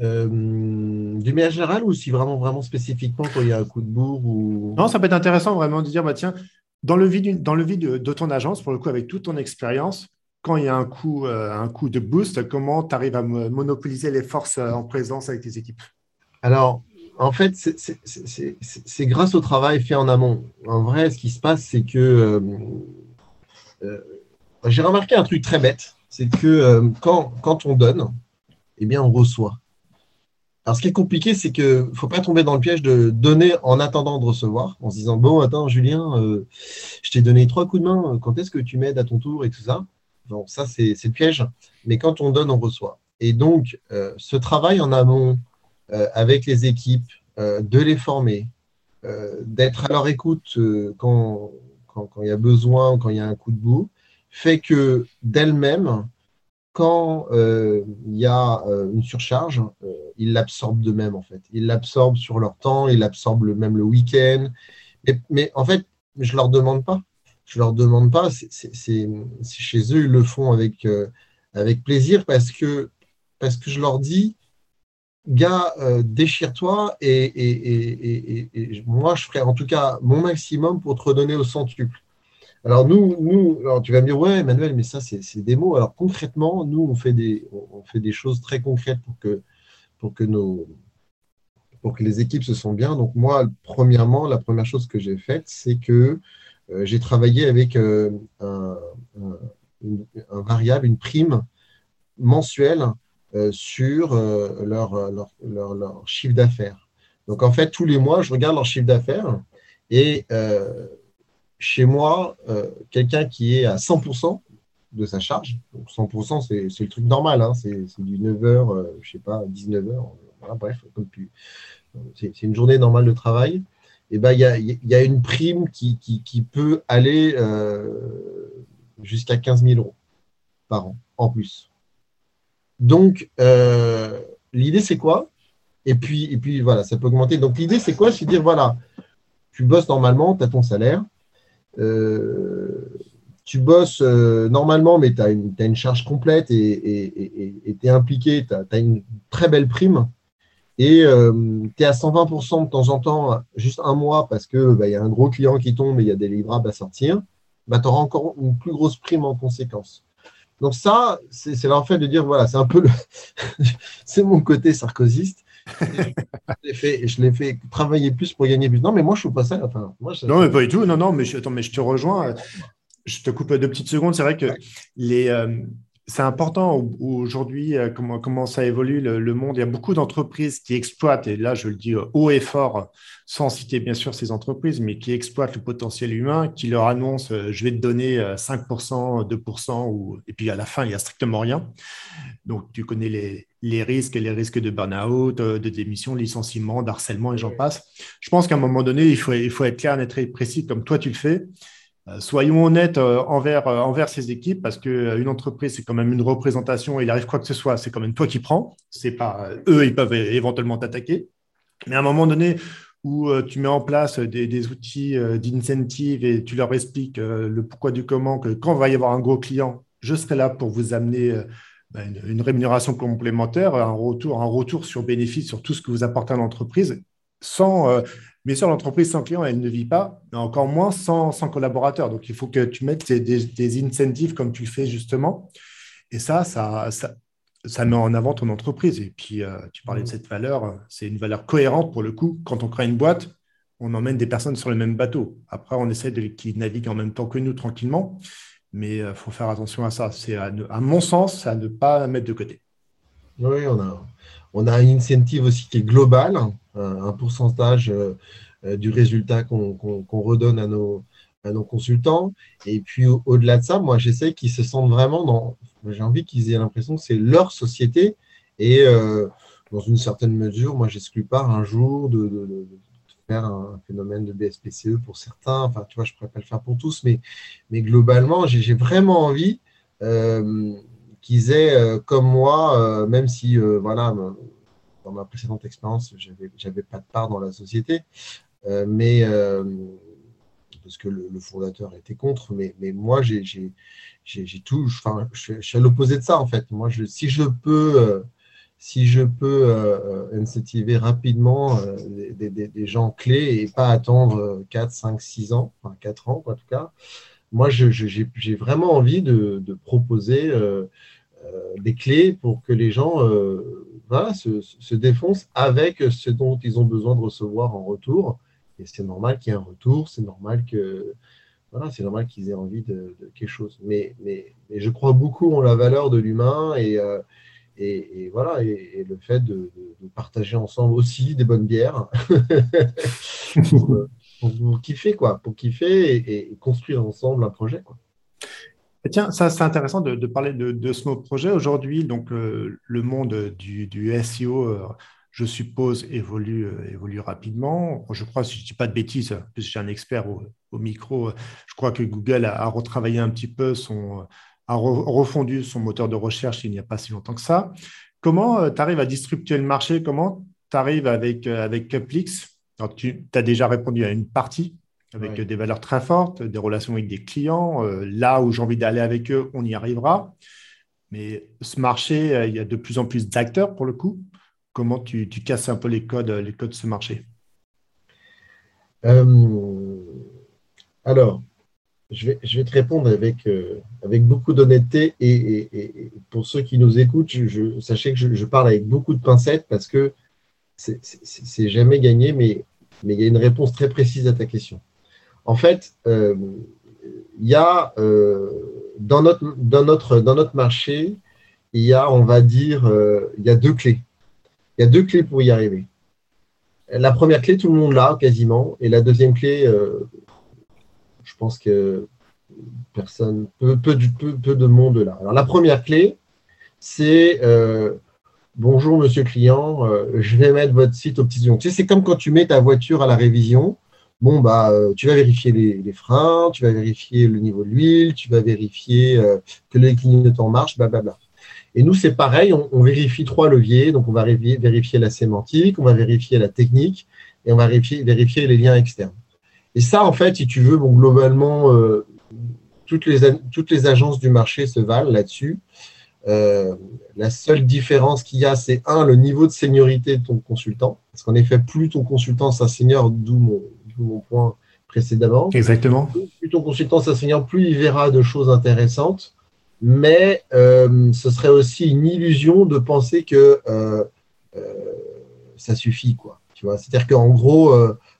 Euh, du manière générale ou si vraiment, vraiment spécifiquement quand il y a un coup de bourre ou... Non, ça peut être intéressant vraiment de dire, bah, tiens, dans le vide, dans le vide de, ton agence, pour le coup, avec toute ton expérience, quand il y a un coup, euh, un coup de boost, comment tu arrives à monopoliser les forces en présence avec tes équipes? Alors, en fait, c'est grâce au travail fait en amont. En vrai, ce qui se passe, c'est que euh, euh, j'ai remarqué un truc très bête, c'est que euh, quand, on donne, eh bien, on reçoit. Alors, ce qui est compliqué, c'est qu'il ne faut pas tomber dans le piège de donner en attendant de recevoir, en se disant Bon, attends, Julien, je t'ai donné trois coups de main, quand est-ce que tu m'aides à ton tour et tout ça? Bon, ça, c'est le piège. Mais quand on donne, on reçoit. Et donc, ce travail en amont, avec les équipes, euh, de les former, euh, d'être à leur écoute quand, quand, il y a besoin, quand il y a un coup de bout, fait que d'elles-mêmes, quand il y a une surcharge, ils l'absorbent d'eux-mêmes en fait. Ils l'absorbent sur leur temps, ils l'absorbent même le week-end. Mais, en fait, je ne leur demande pas. Je leur demande pas. C'est chez eux, ils le font avec, avec plaisir parce que, parce que je leur dis, gars, euh, déchire-toi et, moi, je ferai en tout cas mon maximum pour te redonner au centuple. Alors nous, nous alors tu vas me dire, ouais, Emmanuel, mais ça, c'est des mots. Alors concrètement, nous, on fait des, on fait des choses très concrètes pour que, pour que, nos, pour que les équipes se sentent bien. Donc moi, premièrement, la première chose que j'ai faite, c'est que euh, j'ai travaillé avec euh, un, un, variable, une prime mensuelle sur euh, euh, leur, leur, leur, chiffre d'affaires. Donc, en fait, tous les mois, je regarde leur chiffre d'affaires et chez moi, quelqu'un qui est à 100% de sa charge, donc 100%, c'est le truc normal, hein, c'est du 9h, je sais pas, 19h, voilà, bref, c'est une journée normale de travail. Et ben, il y, a, y, a, une prime qui, qui peut aller jusqu'à 15 000 euros par an en plus. Donc, euh, l'idée, c'est quoi? Et puis, et puis, voilà, ça peut augmenter. Donc, l'idée, c'est quoi? C'est dire, voilà, tu bosses normalement, tu as ton salaire. Euh, tu bosses euh, normalement, mais tu as, une charge complète et tu es impliqué, tu as, une très belle prime. Et tu es à 120% de temps en temps, juste un mois, parce qu'il bah, y a un gros client qui tombe et il y a des livrables à sortir, bah, tu auras encore une plus grosse prime en conséquence. Donc ça, c'est leur fait de dire, voilà, c'est un peu le... c'est mon côté sarkozyste. je l'ai fait, travailler plus pour gagner plus. Non, mais moi, je ne suis pas ça. Enfin, moi, non, mais pas du tout. Non, non, mais je, attends, mais je te rejoins. Je te coupe deux petites secondes. C'est vrai que les, euh, c'est important aujourd'hui, euh, comment, comment ça évolue le, monde. Il y a beaucoup d'entreprises qui exploitent, et là je le dis haut et fort, sans citer bien sûr ces entreprises, mais qui exploitent le potentiel humain, qui leur annoncent euh, je vais te donner 5%, 2%, ou... et puis à la fin, il n'y a strictement rien. Donc tu connais les, les risques, les risques de burn-out, de démission, licenciement, d'harcèlement et j'en passe. Je pense qu'à un moment donné, il faut, il faut être clair, être précis comme toi tu le fais. Euh, soyons honnêtes euh, envers, euh, envers ces équipes parce qu'une entreprise, c'est quand même une représentation. Il arrive quoi que ce soit, c'est quand même toi qui prends. C'est pas eux, ils peuvent éventuellement t'attaquer. Mais à un moment donné où tu mets en place des, outils d'incentive et tu leur expliques le pourquoi du comment, que quand va y avoir un gros client, je serai là pour vous amener ben, une, rémunération complémentaire, un retour, un retour sur bénéfice sur tout ce que vous apportez à l'entreprise sans Bien sûr, l'entreprise sans client, elle ne vit pas, mais encore moins sans, sans collaborateur. Donc, il faut que tu mettes des, incentives comme tu le fais justement. Et ça, ça, ça, met en avant ton entreprise. Et puis, euh, tu parlais de mmh. cette valeur, c'est une valeur cohérente pour le coup. Quand on crée une boîte, on emmène des personnes sur le même bateau. Après, on essaie de qu'ils naviguent en même temps que nous tranquillement. Mais il euh, faut faire attention à ça. C'est, à, mon sens, à ne pas mettre de côté. Oui, on a, on a un incentive aussi qui est global, un, pourcentage euh, euh, du résultat qu'on redonne à nos, consultants. Et puis au-delà de ça, moi j'essaie qu'ils se sentent vraiment dans. J'ai envie qu'ils aient l'impression que c'est leur société. Et euh, dans une certaine mesure, moi j'exclus pas un jour de, faire un phénomène de BSPCE pour certains. Enfin, tu vois, je ne pourrais pas le faire pour tous, mais, mais globalement, j'ai vraiment envie qu'ils aient, euh, comme moi, euh, même si, euh, voilà, dans ma précédente expérience, je n'avais pas de part dans la société, mais parce que le, fondateur était contre, mais, moi, j'ai tout, enfin, je, suis à l'opposé de ça, en fait. Moi, si je peux si je peux incentiver rapidement des, des, gens clés et pas attendre 4, 5, 6 ans, enfin 4 ans en tout cas, moi j'ai vraiment envie de, proposer euh, des clés pour que les gens euh, se, défoncent avec ce dont ils ont besoin de recevoir en retour. Et c'est normal qu'il y ait un retour, c'est normal que voilà, c'est normal qu'ils aient envie de, quelque chose. Mais, mais, je crois beaucoup en la valeur de l'humain et, euh, et, voilà, et, le fait de, partager ensemble aussi des bonnes bières pour, pour, kiffer, quoi, pour kiffer et, construire ensemble un projet. Tiens, ça c'est intéressant de, parler de, ce mot projet. Aujourd'hui, donc euh, le monde du, SEO, euh, je suppose, évolue, euh, évolue rapidement. Je crois, si je ne dis pas de bêtises, puisque j'ai un expert au, micro, je crois que Google a, retravaillé un petit peu son, a refondu son moteur de recherche il n'y a pas si longtemps que ça. Comment tu arrives à disrupter le marché? Comment tu arrives avec, avec Cuplix Tu as déjà répondu à une partie avec des valeurs très fortes, des relations avec des clients. Euh, là où j'ai envie d'aller avec eux, on y arrivera. Mais ce marché, euh, il y a de plus en plus d'acteurs pour le coup. Comment tu, casses un peu les codes, les codes de ce marché? Euh, Alors, je vais, je vais, te répondre avec, avec beaucoup d'honnêteté et, pour ceux qui nous écoutent, je, sachez que je, parle avec beaucoup de pincettes parce que c'est jamais gagné, mais, mais il y a une réponse très précise à ta question en fait, euh, y a euh, dans, notre, marché, il y a, on va dire, euh, il y a deux clés. Il y a deux clés pour y arriver. La première clé, tout le monde l'a quasiment. Et la deuxième clé, je pense que personne, peu, de monde là. Alors, la première clé, c'est bonjour monsieur client, je vais mettre votre site au petit Tu sais, c'est comme quand tu mets ta voiture à la révision bon, bah, euh, tu vas vérifier les, freins, tu vas vérifier le niveau de l'huile, tu vas vérifier euh, que les clignotants marchent, blablabla. Et nous, c'est pareil, on, vérifie trois leviers. Donc, on va vérifier, la sémantique, on va vérifier la technique et on va vérifier, les liens externes. Et ça, en fait, si tu veux, globalement, euh, toutes, les, agences du marché se valent là-dessus. la seule différence qu'il y a, c'est un, le niveau de seniorité de ton consultant. Parce qu'en effet, plus ton consultant senior, d'où mon, mon point précédemment. Exactement. Plus ton consultant s'enseignant, plus il verra de choses intéressantes. Mais euh, ce serait aussi une illusion de penser que euh, euh, ça suffit. quoi. Tu vois? C'est-à-dire qu'en gros,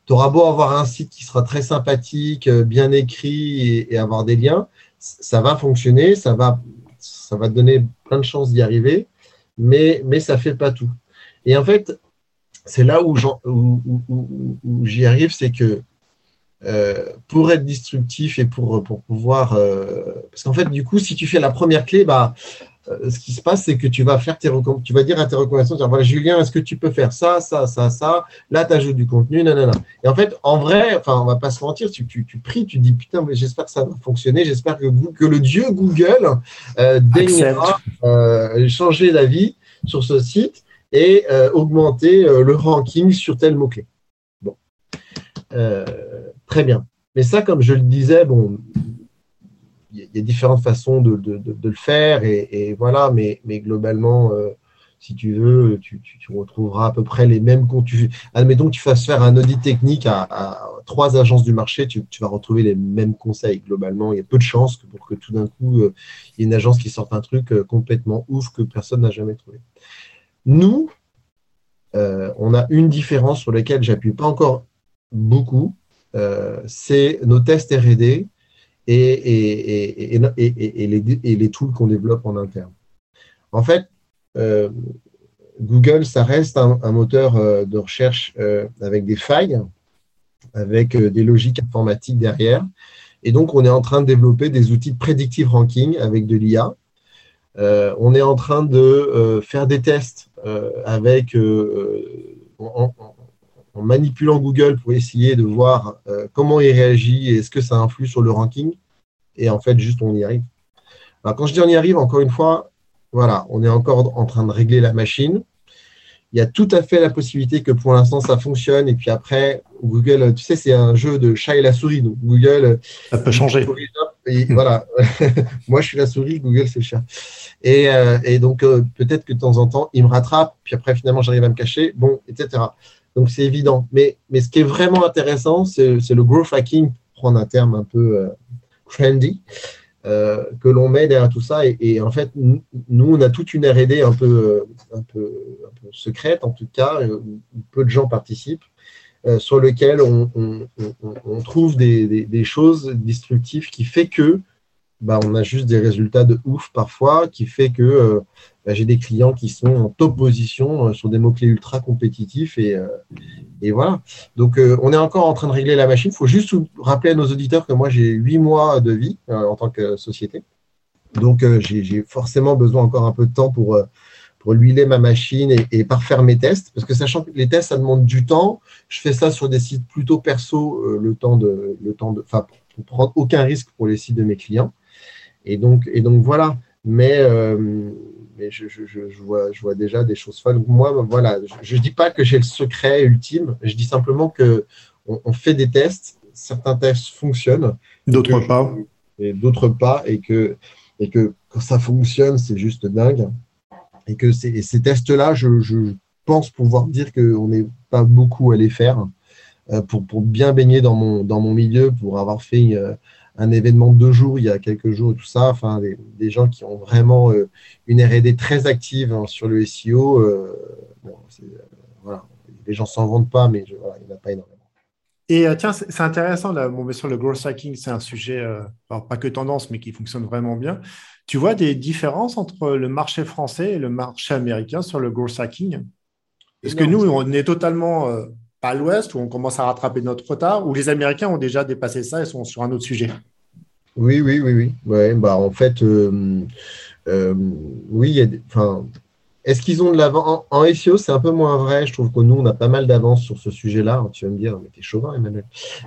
tu auras beau avoir un site qui sera très sympathique, bien écrit et, avoir des liens, ça va fonctionner, ça va, ça va te donner plein de chances d'y arriver, mais, mais ça ne fait pas tout. Et en fait, c'est là où, j'y arrive, c'est que euh, pour être destructif et pour, pour pouvoir. Euh, parce qu'en fait, du coup, si tu fais la première clé, bah, euh, ce qui se passe, c'est que tu vas faire tes tu vas dire à tes recommandations, voilà, Julien, est-ce que tu peux faire ça, ça, ça, ça? Là, tu ajoutes du contenu, nanana. Et en fait, en vrai, enfin, on va pas se mentir, tu, tu, tu pries, tu dis, putain, mais j'espère que ça va fonctionner, j'espère que, que le dieu Google daignera changer d'avis sur ce site et euh, augmenter le ranking sur tel mot-clé. Bon. très bien. Mais ça, comme je le disais, bon, il y a différentes façons de, le faire, et, voilà, mais, globalement, euh, si tu veux, tu, retrouveras à peu près les mêmes contenus. Admettons que tu fasses faire un audit technique à, trois agences du marché, tu, vas retrouver les mêmes conseils. Globalement, il y a peu de chances pour que tout d'un coup, euh, il y ait une agence qui sorte un truc euh, complètement ouf que personne n'a jamais trouvé. Nous, on a une différence sur laquelle j'appuie pas encore beaucoup, c'est nos tests RD et, les, et les tools qu'on développe en interne. En fait, euh, Google, ça reste un, moteur euh, de recherche euh, avec des failles, avec des logiques informatiques derrière. Et donc, on est en train de développer des outils de predictive ranking avec de l'IA. on est en train de faire des tests avec, en, en, manipulant Google pour essayer de voir comment il réagit et est-ce que ça influe sur le ranking et en fait, juste on y arrive. Alors, quand je dis on y arrive, encore une fois, voilà, on est encore en train de régler la machine. Il y a tout à fait la possibilité que pour l'instant ça fonctionne et puis après Google, tu sais, c'est un jeu de chat et la souris. Donc Google, ça peut changer. Et voilà, moi je suis la souris, Google c'est le chat. Et, euh, et donc euh, peut-être que de temps en temps il me rattrape, puis après finalement j'arrive à me cacher, bon, etc. Donc c'est évident. Mais, mais ce qui est vraiment intéressant, c'est le growth hacking, pour prendre un terme un peu euh, trendy que l'on met derrière tout ça. Et, en fait, nous, on a toute une R&D un peu, un, peu, secrète, en tout cas, où peu de gens participent, sur lequel on, trouve des, choses destructives qui fait que bah, on a juste des résultats de ouf parfois, qui fait que euh, bah, j'ai des clients qui sont en top position euh, sur des mots-clés ultra compétitifs. Et, euh, voilà. Donc, on est encore en train de régler la machine. Il faut juste rappeler à nos auditeurs que moi, j'ai huit mois de vie en tant que société. Donc, j'ai forcément besoin encore un peu de temps pour, pour huiler ma machine et, et, parfaire mes tests. Parce que sachant que les tests, ça demande du temps, je fais ça sur des sites plutôt perso, le temps de, le temps de, enfin, pour prendre aucun risque pour les sites de mes clients. Et donc, et donc voilà. Mais, euh, mais je, je, je, vois, je vois déjà des choses folles. Moi, voilà, je ne dis pas que j'ai le secret ultime. Je dis simplement que on, fait des tests. Certains tests fonctionnent. D'autres pas. Et d'autres pas. Et que, et que quand ça fonctionne, c'est juste dingue. Et que ces, tests-là, je, pense pouvoir dire qu'on n'est pas beaucoup à les faire euh, pour, bien baigner dans mon, milieu, pour avoir fait euh, un événement de deux jours il y a quelques jours et tout ça. Enfin, des, gens qui ont vraiment euh, une R&D très active hein, sur le SEO. Les gens s'en vendent pas, mais il n'y en a pas énormément. Et tiens, c'est intéressant, là, bon, sur le growth hacking, c'est un sujet, pas que tendance, mais qui fonctionne vraiment bien. Tu vois des différences entre le marché français et le marché américain sur le growth hacking? Est-ce que nous, on est totalement à l'ouest où on commence à rattraper notre retard, où les Américains ont déjà dépassé ça et sont sur un autre sujet. Oui, oui, oui, oui. Ouais, bah, en fait, euh, euh, oui, enfin, est-ce qu'ils ont de l'avance? En, SEO, c'est un peu moins vrai. Je trouve que nous, on a pas mal d'avance sur ce sujet-là. Tu vas me dire, mais t'es chauvin, Emmanuel.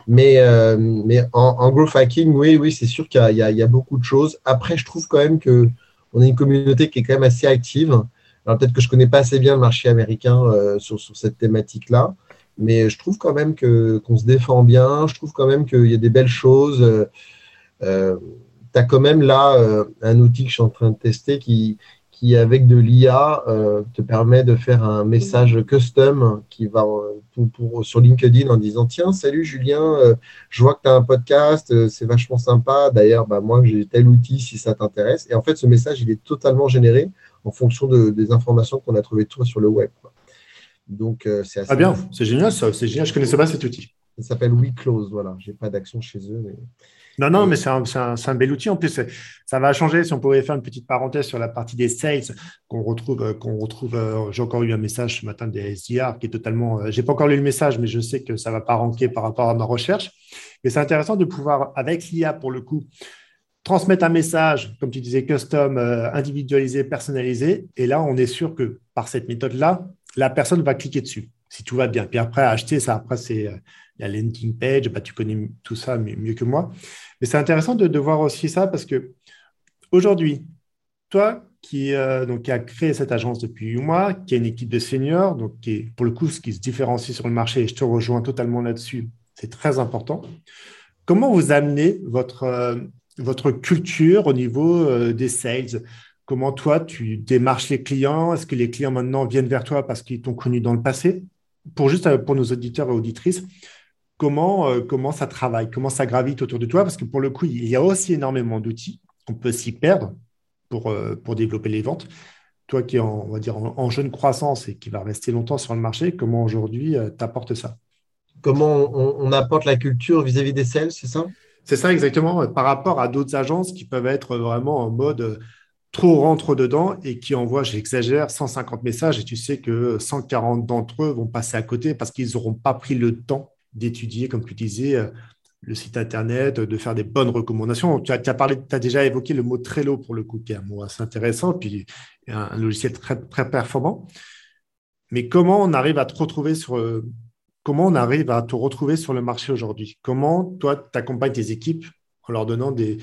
Mais, euh, mais en, growth hacking, oui, oui, c'est sûr qu'il y, a beaucoup de choses. Après, je trouve quand même que on a une communauté qui est quand même assez active. Alors peut-être que je connais pas assez bien le marché américain sur, sur, cette thématique-là mais je trouve quand même qu'on se défend bien. Je trouve quand même qu'il y a des belles choses. Euh, tu as quand même là euh, un outil que je suis en train de tester qui, qui avec de l'IA, euh, te permet de faire un message custom qui va pour, sur LinkedIn en disant Tiens, salut Julien, je vois que tu as un podcast, c'est vachement sympa. D'ailleurs, bah, moi, j'ai tel outil si ça t'intéresse. Et en fait, ce message, il est totalement généré en fonction de, des informations qu'on a trouvées toi sur le web. Donc, euh, c'est assez. Ah bien, c'est génial ça, c'est génial. Je ne connaissais pas cet outil. Ça s'appelle WeClose, voilà. Je n'ai pas d'action chez eux. Non, non, mais c'est un, bel outil. En plus, ça va changer. Si on pouvait faire une petite parenthèse sur la partie des sales qu'on retrouve, euh, qu'on retrouve. Euh, j'ai encore eu un message ce matin des SDR qui est totalement. Euh, j'ai pas encore lu le message, mais je sais que ça va pas ranker par rapport à ma recherche. Mais c'est intéressant de pouvoir, avec l'IA pour le coup, transmettre un message, comme tu disais, custom, individualisé, personnalisé. Et là, on est sûr que par cette méthode-là, la personne va cliquer dessus si tout va bien. Puis après, acheter, ça, après, c'est la landing page. Bah, tu connais tout ça mieux que moi. Mais c'est intéressant de, voir aussi ça parce que aujourd'hui, toi qui, euh, donc, qui a créé cette agence depuis huit mois, qui a une équipe de seniors, donc qui est pour le coup ce qui se différencie sur le marché, et je te rejoins totalement là-dessus, c'est très important. Comment vous amenez votre, euh, votre culture au niveau euh, des sales? Comment toi, tu démarches les clients? Est-ce que les clients maintenant viennent vers toi parce qu'ils t'ont connu dans le passé? Pour juste pour nos auditeurs et auditrices, comment, euh, comment ça travaille, comment ça gravite autour de toi, parce que pour le coup, il y a aussi énormément d'outils. On peut s'y perdre pour, euh, pour développer les ventes. Toi qui es en, on va dire, en, jeune croissance et qui va rester longtemps sur le marché, comment aujourd'hui euh, tu apportes ça? Comment on, apporte la culture vis-à-vis des sales, c'est ça? C'est ça exactement, par rapport à d'autres agences qui peuvent être vraiment en mode trop rentre dedans et qui envoient, j'exagère, 150 messages et tu sais que 140 d'entre eux vont passer à côté parce qu'ils n'auront pas pris le temps d'étudier, comme tu disais, euh, le site internet, de faire des bonnes recommandations. Tu as, parlé, tu déjà évoqué le mot Trello pour le coup, qui est un mot assez intéressant, puis un, logiciel très, très performant. Mais comment on arrive à te retrouver sur euh, comment on arrive à te retrouver sur le marché aujourd'hui? Comment toi tu accompagnes tes équipes en leur donnant des,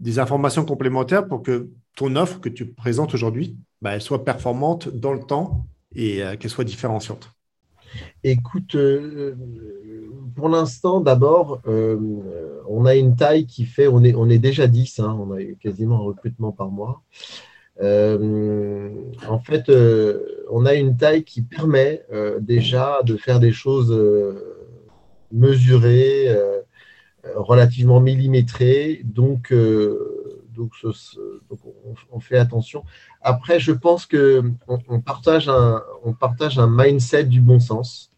des, informations complémentaires pour que ton offre que tu présentes aujourd'hui, bah, elle soit performante dans le temps et euh, qu'elle soit différenciante Écoute, pour l'instant, d'abord, euh, on a une taille qui fait, on est, on est déjà 10, hein, on a eu quasiment un recrutement par mois. Euh, en fait, euh, on a une taille qui permet déjà de faire des choses mesurées, relativement millimétrées. Donc, donc, on, fait attention. Après, je pense qu'on on partage, un, mindset du bon sens.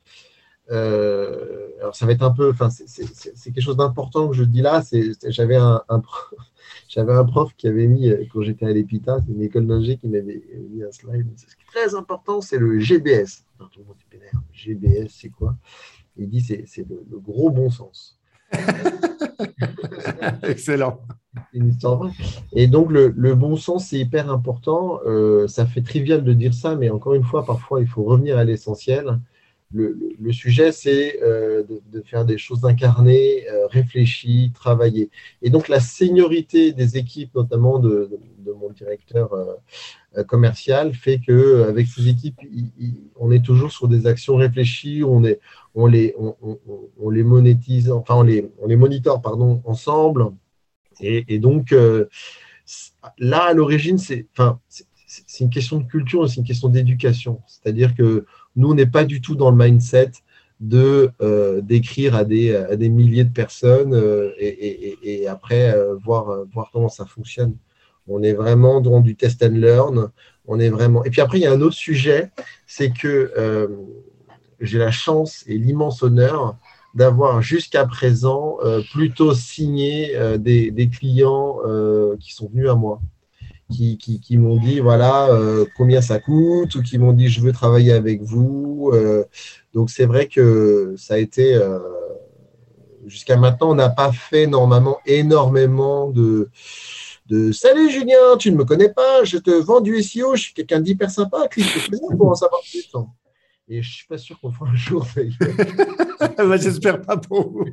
Euh, alors ça va être un peu, enfin c'est quelque chose d'important que je dis là. J'avais un, j'avais un prof qui avait mis quand j'étais à l'EPITA, c'est une école d'ingé qui m'avait mis un slide. Ce qui est très important, c'est le GBS. GBS, c'est quoi? Il dit c'est le gros bon sens. Excellent. Et donc, le, bon sens, c'est hyper important. Euh, ça fait trivial de dire ça, mais encore une fois, parfois, il faut revenir à l'essentiel le, sujet, c'est euh, de, faire des choses incarnées, euh, réfléchies, travaillées. Et donc, la seniorité des équipes, notamment de, mon directeur commercial, fait qu'avec ces équipes, on est toujours sur des actions réfléchies, on, on, les, on, les monétise, enfin, on les, on les monitore pardon, ensemble. Et, donc, là, à l'origine, c'est enfin, une question de culture, c'est une question d'éducation. C'est-à-dire que nous, on n'est pas du tout dans le mindset de euh, d'écrire à des, à des milliers de personnes euh, et, après euh, voir, voir comment ça fonctionne. On est vraiment dans du test and learn. On est vraiment. Et puis après, il y a un autre sujet, c'est que j'ai la chance et l'immense honneur d'avoir jusqu'à présent plutôt signé des, des, clients qui sont venus à moi qui, m'ont dit voilà euh, combien ça coûte ou qui m'ont dit je veux travailler avec vous. Euh. donc c'est vrai que ça a été euh, jusqu'à maintenant on n'a pas fait normalement énormément de salut Julien, tu ne me connais pas, je te vends du SEO, je suis quelqu'un d'hyper sympa, clique pour en savoir plus. Et je ne suis pas sûr qu'on fera un jour. bah, J'espère pas pour vous.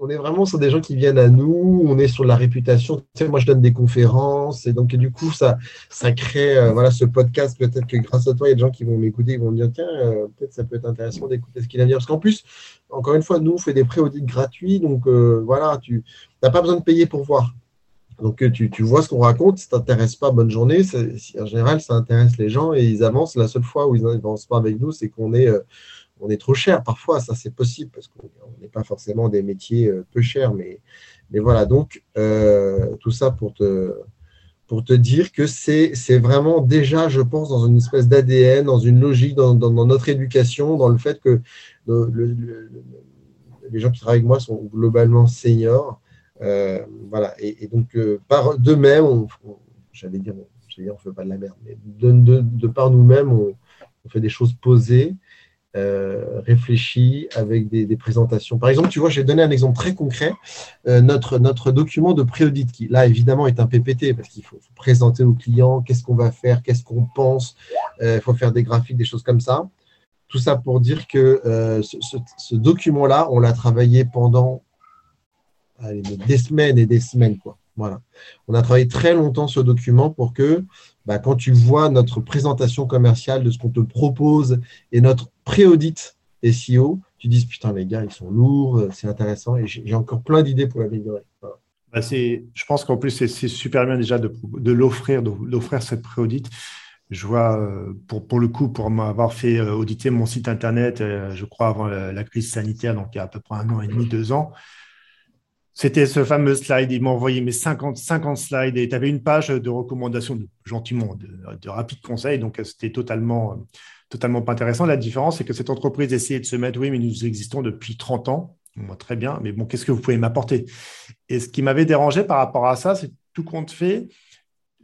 on, est, vraiment sur des gens qui viennent à nous, on est sur la réputation. Tu sais, moi, je donne des conférences et donc, du coup, ça, ça crée euh, voilà, ce podcast. Peut-être que grâce à toi, il y a des gens qui vont m'écouter, ils vont me dire tiens, euh, peut-être ça peut être intéressant d'écouter ce qu'il a à dire. Parce qu'en plus, encore une fois, nous, on fait des pré-audits gratuits. Donc, euh, voilà, tu n'as pas besoin de payer pour voir. Donc euh, tu, vois ce qu'on raconte, si ça t'intéresse pas, bonne journée. En général, ça intéresse les gens et ils avancent. La seule fois où ils n'avancent pas avec nous, c'est qu'on est, euh, est trop cher. Parfois, ça c'est possible parce qu'on n'est pas forcément des métiers euh, peu chers. Mais, mais voilà, donc tout ça pour te, pour te dire que c'est vraiment déjà, je pense, dans une espèce d'ADN, dans une logique, dans, notre éducation, dans le fait que les gens qui travaillent avec moi sont globalement seniors. Voilà. Et, donc, par d'eux-mêmes, j'allais dire, on ne fait pas de la merde, mais de, par nous-mêmes, on, fait des choses posées, euh, réfléchies, avec des, présentations. Par exemple, tu vois, je vais donner un exemple très concret. Euh, notre, notre document de pré-audit, qui là, évidemment, est un PPT, parce qu'il faut, présenter au client qu'est-ce qu'on va faire, qu'est-ce qu'on pense, euh, il faut faire des graphiques, des choses comme ça. Tout ça pour dire que ce, document-là, on l'a travaillé pendant des semaines et des semaines. Quoi. Voilà. On a travaillé très longtemps ce document pour que, bah, quand tu vois notre présentation commerciale de ce qu'on te propose et notre pré-audit SEO, tu dis putain les gars, ils sont lourds, c'est intéressant et j'ai encore plein d'idées pour l'améliorer. Bah, je pense qu'en plus, c'est super bien déjà de, l'offrir, d'offrir cette pré-audit. Je vois, euh, pour, le coup, pour m'avoir fait euh, auditer mon site internet, euh, je crois, avant la, crise sanitaire, donc il y a à peu près un an et demi, deux ans, c'était ce fameux slide. Il m'a envoyé mes 50, 50 slides et tu avais une page de recommandations, gentiment, de, rapides conseils. Donc, c'était totalement, totalement pas intéressant. La différence, c'est que cette entreprise essayait de se mettre, oui, mais nous existons depuis 30 ans. Très bien, mais bon, qu'est-ce que vous pouvez m'apporter? Et ce qui m'avait dérangé par rapport à ça, c'est tout compte fait,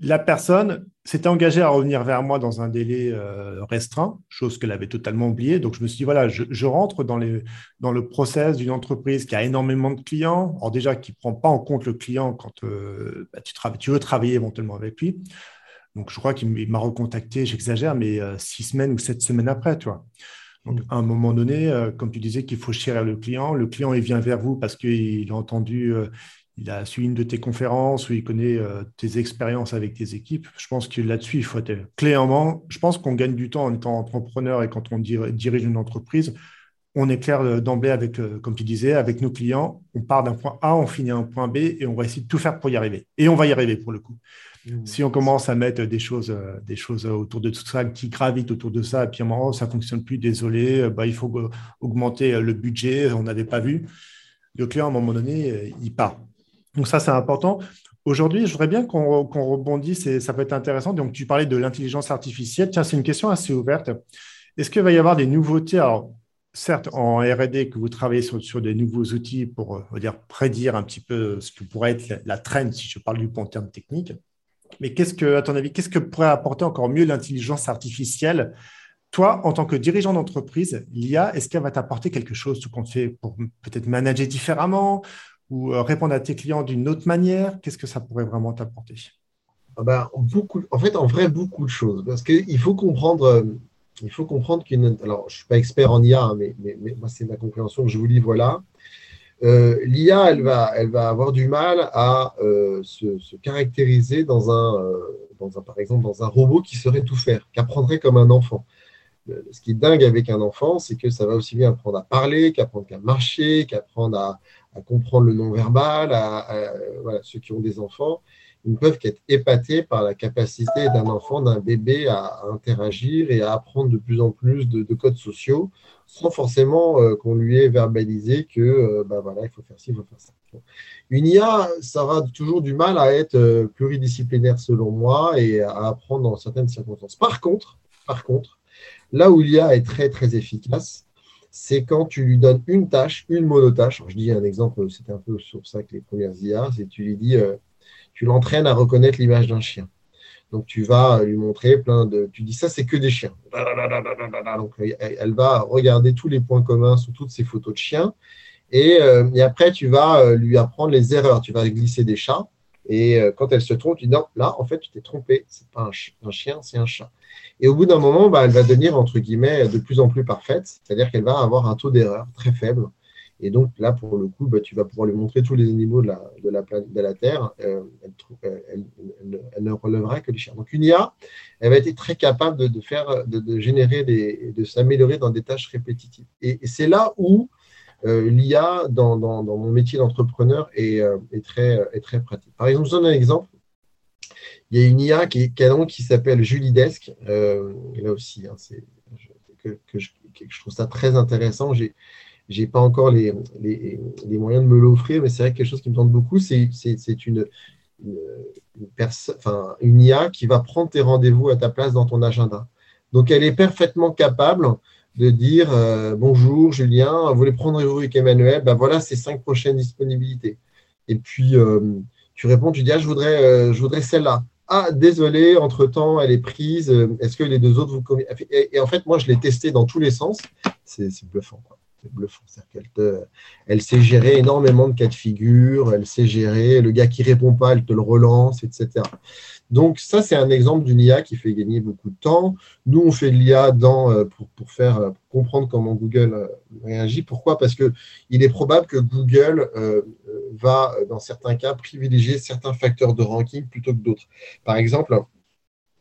la personne s'était engagée à revenir vers moi dans un délai euh, restreint, chose qu'elle avait totalement oubliée. Donc, je me suis dit, voilà, je, rentre dans, dans, le process d'une entreprise qui a énormément de clients. Alors, déjà, qui ne prend pas en compte le client quand euh, bah, tu, tu, veux travailler éventuellement avec lui. Donc, je crois qu'il m'a recontacté, j'exagère, mais euh, six semaines ou sept semaines après, tu vois. Donc, mmh. à un moment donné, comme tu disais qu'il faut chérir le client, le client, il vient vers vous parce qu'il a entendu, il a suivi une de tes conférences où il connaît euh, tes expériences avec tes équipes. Je pense que là-dessus, il faut être clairement. Je pense qu'on gagne du temps en étant entrepreneur et quand on dirige une entreprise, on est clair euh, d'emblée avec, euh, comme tu disais, avec nos clients. On part d'un point A, on finit à un point B et on va essayer de tout faire pour y arriver. Et on va y arriver pour le coup. Mmh. Si on commence à mettre des choses, des choses autour de tout ça, qui gravitent autour de ça, et puis à un moment, ça ne fonctionne plus, désolé, bah, il faut augmenter le budget, on n'avait pas vu. Le client, à un moment donné, il part. Donc ça, c'est important. Aujourd'hui, je voudrais bien qu'on rebondisse et ça peut être intéressant. Donc, tu parlais de l'intelligence artificielle. Tiens, c'est une question assez ouverte. Est-ce qu'il va y avoir des nouveautés? Alors, certes, en R&D, que vous travaillez sur, des nouveaux outils pour euh, dire, prédire un petit peu ce que pourrait être la, trend, si je parle du point en termes techniques. Mais qu'est-ce que, à ton avis, qu'est-ce que pourrait apporter encore mieux l'intelligence artificielle? Toi, en tant que dirigeant d'entreprise, l'IA, est-ce qu'elle va t'apporter quelque chose tout compte fait pour peut-être manager différemment? Ou euh, répondre à tes clients d'une autre manière Qu'est-ce que ça pourrait vraiment t'apporter? Ben, beaucoup, En fait, en vrai, beaucoup de choses. Parce qu'il faut comprendre, euh, il faut comprendre qu'une. Alors, je ne suis pas expert en IA, hein, mais, mais, moi, c'est ma compréhension que je vous lis. Voilà. Euh, L'IA, elle va, elle va avoir du mal à se, caractériser dans un, dans un, par exemple, dans un robot qui saurait tout faire, qui apprendrait comme un enfant. Ce qui est dingue avec un enfant, c'est que ça va aussi bien apprendre à parler, qu'apprendre qu'à marcher, qu'apprendre à, à comprendre le non-verbal, à, ceux qui ont des enfants, ils ne peuvent qu'être épatés par la capacité d'un enfant, d'un bébé à, interagir et à apprendre de plus en plus de, codes sociaux sans forcément euh, qu'on lui ait verbalisé que euh, bah voilà, il faut faire ci, il faut faire ça. Une IA, ça aura toujours du mal à être euh, pluridisciplinaire selon moi et à apprendre dans certaines circonstances. Par contre, par contre, là où l'IA est très très efficace, c'est quand tu lui donnes une tâche, une monotâche. je dis un exemple, c'était un peu sur ça que les premières IA, c'est tu lui dis, euh, tu l'entraînes à reconnaître l'image d'un chien. Donc tu vas lui montrer plein de. Tu dis ça, c'est que des chiens. Donc elle va regarder tous les points communs sur toutes ces photos de chiens. Et, euh, et après, tu vas euh, lui apprendre les erreurs. Tu vas glisser des chats. Et quand elle se trompe, tu dis non, là, en fait, tu t'es trompé. C'est pas un chien, c'est un chat. Et au bout d'un moment, bah, elle va devenir, entre guillemets, de plus en plus parfaite, c'est-à-dire qu'elle va avoir un taux d'erreur très faible. Et donc là, pour le coup, bah, tu vas pouvoir lui montrer tous les animaux de la, de la, de la Terre. Euh, euh, elle, ne relèvera que les chiens. Donc une IA, elle va être très capable de, faire, de, générer des, de s'améliorer dans des tâches répétitives. Et, c'est là où euh, l'IA, dans, mon métier d'entrepreneur, est, est, très, est très pratique. Par exemple, je donne un exemple. Il y a une IA qui s'appelle Julidesque. Euh, là aussi, hein, que, je, trouve ça très intéressant. J'ai n'ai pas encore les, moyens de me l'offrir, mais c'est vrai que quelque chose qui me tente beaucoup, c'est, une, une IA qui va prendre tes rendez-vous à ta place dans ton agenda. Donc, elle est parfaitement capable de dire bonjour Julien, vous voulez prendre rendez-vous avec Emmanuel, ben voilà ces cinq prochaines disponibilités. Et puis tu réponds, tu dis ah, je voudrais, je voudrais celle-là. Ah, désolé, entre-temps, elle est prise. Est-ce que les deux autres vous et, et, en fait, moi, je l'ai testé dans tous les sens. C'est bluffant. C'est bluffant. Elle, elle sait gérer énormément de cas de figure. Elle sait gérer le gars qui répond pas, elle te le relance, etc. Donc, ça, c'est un exemple d'une IA qui fait gagner beaucoup de temps. Nous, on fait de l'IA euh, pour, faire euh, comprendre comment Google euh, réagit. Pourquoi? Parce qu'il est probable que Google va, dans certains cas, privilégier certains facteurs de ranking plutôt que d'autres. Par exemple,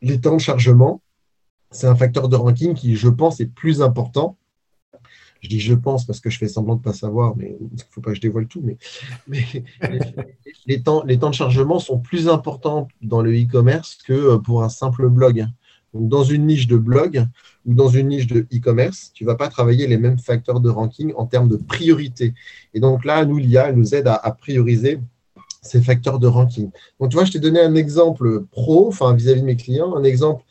les temps de chargement, c'est un facteur de ranking qui, je pense, est plus important je dis je pense parce que je fais semblant de ne pas savoir, mais il ne faut pas que je dévoile tout. Mais, les, temps, les temps de chargement sont plus importants dans le e-commerce que pour un simple blog. Donc, dans une niche de blog ou dans une niche de e-commerce, tu ne vas pas travailler les mêmes facteurs de ranking en termes de priorité. Et donc là, nous, l'IA nous aide à, à prioriser ces facteurs de ranking. Donc, tu vois, je t'ai donné un exemple pro, enfin, vis-à-vis de mes clients, un exemple euh,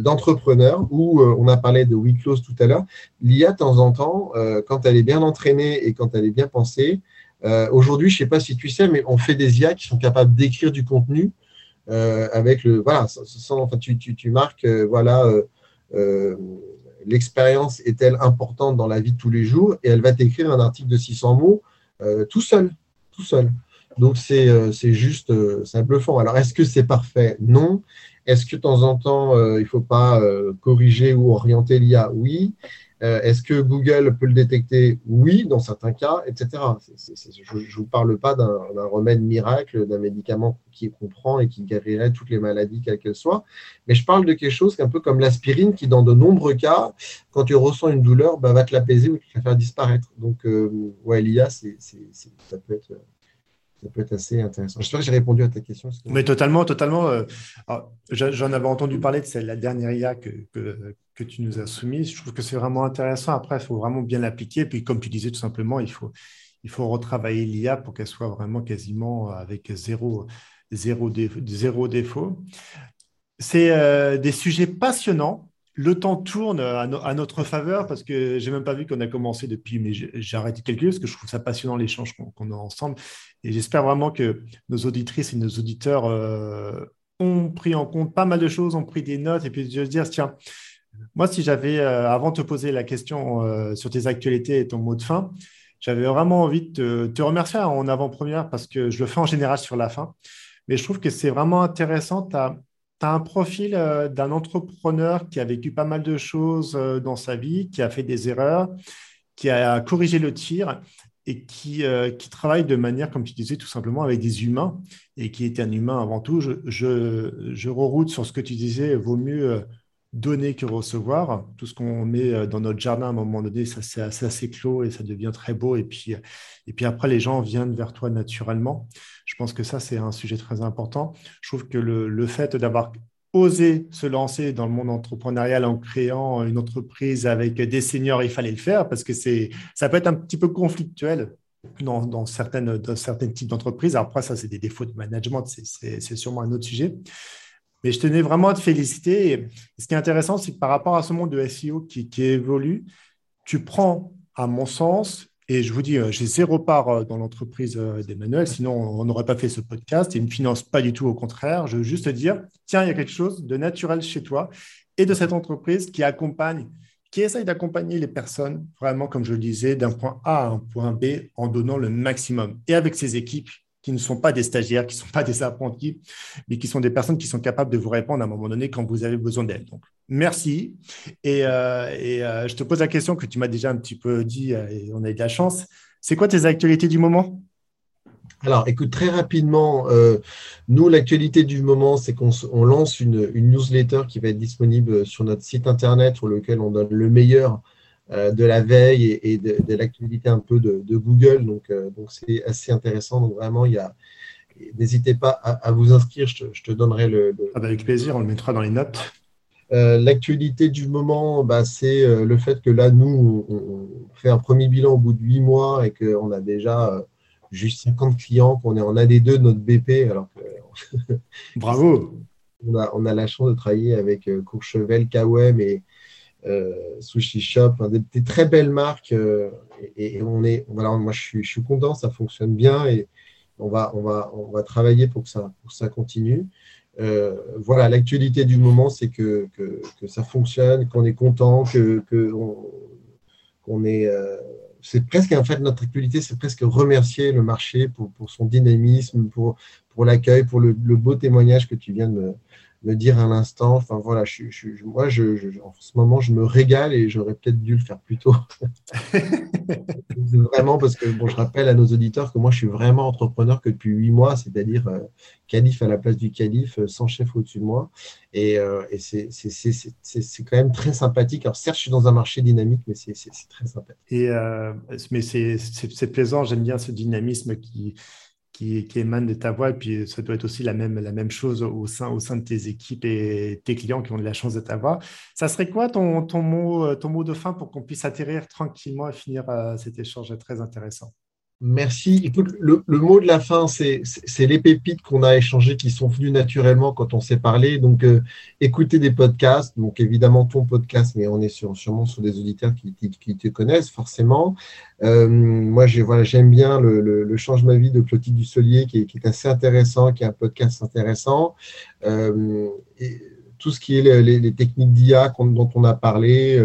d'entrepreneurs où euh, on a parlé de week close tout à l'heure. L'IA, de temps en temps, euh, quand elle est bien entraînée et quand elle est bien pensée, aujourd'hui, je ne sais pas si tu sais, mais on fait des IA qui sont capables d'écrire du contenu avec le. Voilà, enfin, tu, tu, tu marques, voilà. L'expérience est-elle importante dans la vie de tous les jours et elle va t'écrire un article de 600 mots tout seul, tout seul. Donc c'est juste, c'est bluffant. Alors est-ce que c'est parfait? Non. Est-ce que de temps en temps, euh, il ne faut pas euh, corriger ou orienter l'IA Oui. Euh, est-ce que Google peut le détecter? Oui, dans certains cas, etc. je ne vous parle pas d'un remède miracle, d'un médicament qui comprend et qui guérirait toutes les maladies, quelles qu'elles soient, mais je parle de quelque chose un peu comme l'aspirine qui, dans de nombreux cas, quand tu ressens une douleur, bah, va te l'apaiser ou te la faire disparaître. Donc, ouais, l'IA, ça peut être ça peut être assez intéressant. J'espère que j'ai répondu à ta question. Mais totalement, totalement. Euh, j'en avais entendu parler de celle, la dernière IA que, que, tu nous as soumise. Je trouve que c'est vraiment intéressant. Après, il faut vraiment bien l'appliquer. Puis, comme tu disais, tout simplement, il faut, il faut retravailler l'IA pour qu'elle soit vraiment quasiment avec zéro, zéro, zéro défaut. C'est euh, des sujets passionnants le temps tourne à, notre faveur parce que j'ai même pas vu qu'on a commencé depuis, mais j'ai arrêté quelques parce que je trouve ça passionnant l'échange qu'on a ensemble. Et j'espère vraiment que nos auditrices et nos auditeurs euh, ont pris en compte pas mal de choses, ont pris des notes et puis je veux dire, tiens, moi, si j'avais, euh, avant de te poser la question euh, sur tes actualités et ton mot de fin, j'avais vraiment envie de te, remercier en avant-première parce que je le fais en général sur la fin. Mais je trouve que c'est vraiment intéressant. Tu tu as un profil euh, d'un entrepreneur qui a vécu pas mal de choses euh, dans sa vie, qui a fait des erreurs, qui a corrigé le tir et qui, euh, qui travaille de manière, comme tu disais, tout simplement avec des humains et qui est un humain avant tout. Je, je, je reroute sur ce que tu disais, vaut mieux donner que recevoir. Tout ce qu'on met dans notre jardin, à un moment donné, ça c'est et ça devient très beau. Et puis, et puis après, les gens viennent vers toi naturellement. Je pense que ça, c'est un sujet très important. Je trouve que le, fait d'avoir osé se lancer dans le monde entrepreneurial en créant une entreprise avec des seniors, il fallait le faire parce que ça peut être un petit peu conflictuel dans, dans certaines, dans certains types d'entreprises. Après, ça, c'est des défauts de management, c'est, sûrement un autre sujet. Mais je tenais vraiment à te féliciter. Ce qui est intéressant, c'est que par rapport à ce monde de SEO qui, qui évolue, tu prends, à mon sens, et je vous dis, euh, j'ai zéro part euh, dans l'entreprise euh, d'Emmanuel, sinon on n'aurait pas fait ce podcast. Il ne me finance pas du tout, au contraire. Je veux juste te dire, tiens, il y a quelque chose de naturel chez toi et de cette entreprise qui accompagne, qui essaye d'accompagner les personnes, vraiment, comme je le disais, d'un point A à un point B en donnant le maximum. Et avec ses équipes qui ne sont pas des stagiaires, qui ne sont pas des apprentis, mais qui sont des personnes qui sont capables de vous répondre à un moment donné quand vous avez besoin d'elles. Donc, merci. Et, euh, euh, je te pose la question que tu m'as déjà un petit peu dit, euh, et on a eu de la chance. C'est quoi tes actualités du moment? Alors, écoute, très rapidement, nous, l'actualité du moment, c'est qu'on lance une, une, newsletter qui va être disponible sur notre site internet, sur lequel on donne le meilleur de la veille et, de, l'actualité un peu de, Google. Donc, euh, donc c'est assez intéressant. Donc, vraiment, il y a. N'hésitez pas à, vous inscrire, je te, donnerai le, ah bah, avec plaisir, on le mettra dans les notes. Euh, l'actualité du moment, bah, c'est le fait que là, nous, on, fait un premier bilan au bout de huit mois et qu'on a déjà juste 50 clients, qu'on est en AD2 de notre BP. Alors Bravo on a, on a, la chance de travailler avec Courchevel, KOM et, Sushi Shop, des, très belles marques. et, on est, voilà, moi, je suis, je suis content, ça fonctionne bien et on va, on va, on va travailler pour que ça, pour que ça continue. Euh, voilà, l'actualité du moment, c'est que, que, ça fonctionne, qu'on est content, que, qu'on est. Euh, c'est presque en fait notre actualité, c'est presque remercier le marché pour, pour son dynamisme, pour, pour l'accueil, pour le, le, beau témoignage que tu viens de me, me dire à l'instant. Enfin voilà, je, moi, je, en ce moment, je me régale et j'aurais peut-être dû le faire plus tôt. vraiment parce que bon, je rappelle à nos auditeurs que moi, je suis vraiment entrepreneur que depuis huit mois, c'est-à-dire euh, calife à la place du calife, euh, sans chef au-dessus de moi. Et, euh, et c'est quand même très sympathique. Alors certes, je suis dans un marché dynamique, mais c'est très sympathique. Et, mais c'est plaisant, j'aime bien ce dynamisme qui qui, émane de ta voix. Et puis, ça doit être aussi la même, la même chose au sein, au sein de tes équipes et tes clients qui ont de la chance de t'avoir. Ça serait quoi ton, ton, mot, ton mot de fin pour qu'on puisse atterrir tranquillement et finir euh, cet échange très intéressant? Merci. Écoute, le, mot de la fin, c'est les pépites qu'on a échangées qui sont venues naturellement quand on s'est parlé. Donc, euh, écouter des podcasts, donc évidemment ton podcast, mais on est sûrement sur des auditeurs qui, te connaissent forcément. Euh, moi, voilà, j'aime bien le, le, Change ma vie de Clotilde Dussolier qui est, qui est assez intéressant, qui est un podcast intéressant. Euh, tout ce qui est les, techniques d'IA dont on a parlé.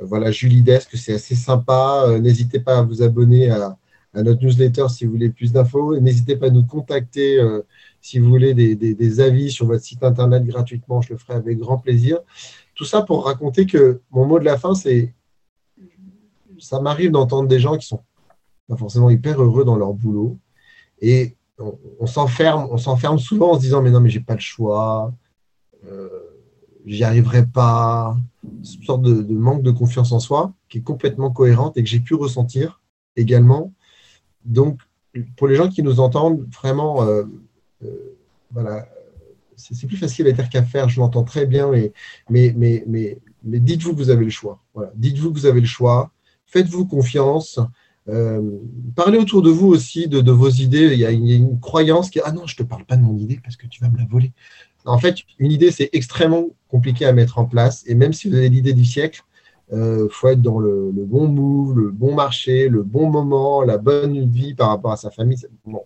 voilà, Julie Desque, c'est assez sympa. N'hésitez pas à vous abonner à à notre newsletter si vous voulez plus d'infos. N'hésitez pas à nous contacter euh, si vous voulez des, avis sur votre site internet gratuitement. Je le ferai avec grand plaisir. Tout ça pour raconter que mon mot de la fin, c'est ça m'arrive d'entendre des gens qui sont pas forcément hyper heureux dans leur boulot et on, s'enferme, souvent en se disant mais non mais j'ai pas le choix, euh, j'y arriverai pas, une sorte de manque de confiance en soi qui est complètement cohérente et que j'ai pu ressentir également donc, pour les gens qui nous entendent, vraiment, euh, euh, c'est plus facile à dire qu'à faire, je l'entends très bien, mais, mais, mais, dites-vous que vous avez le choix. Voilà. Dites-vous que vous avez le choix, faites-vous confiance. Euh, parlez autour de vous aussi de, vos idées. Il y, a une, croyance qui est Ah non, je ne te parle pas de mon idée parce que tu vas me la voler. En fait, une idée, c'est extrêmement compliqué à mettre en place. Et même si vous avez l'idée du siècle, il euh, faut être dans le, bon move, le bon marché, le bon moment, la bonne vie par rapport à sa famille. vous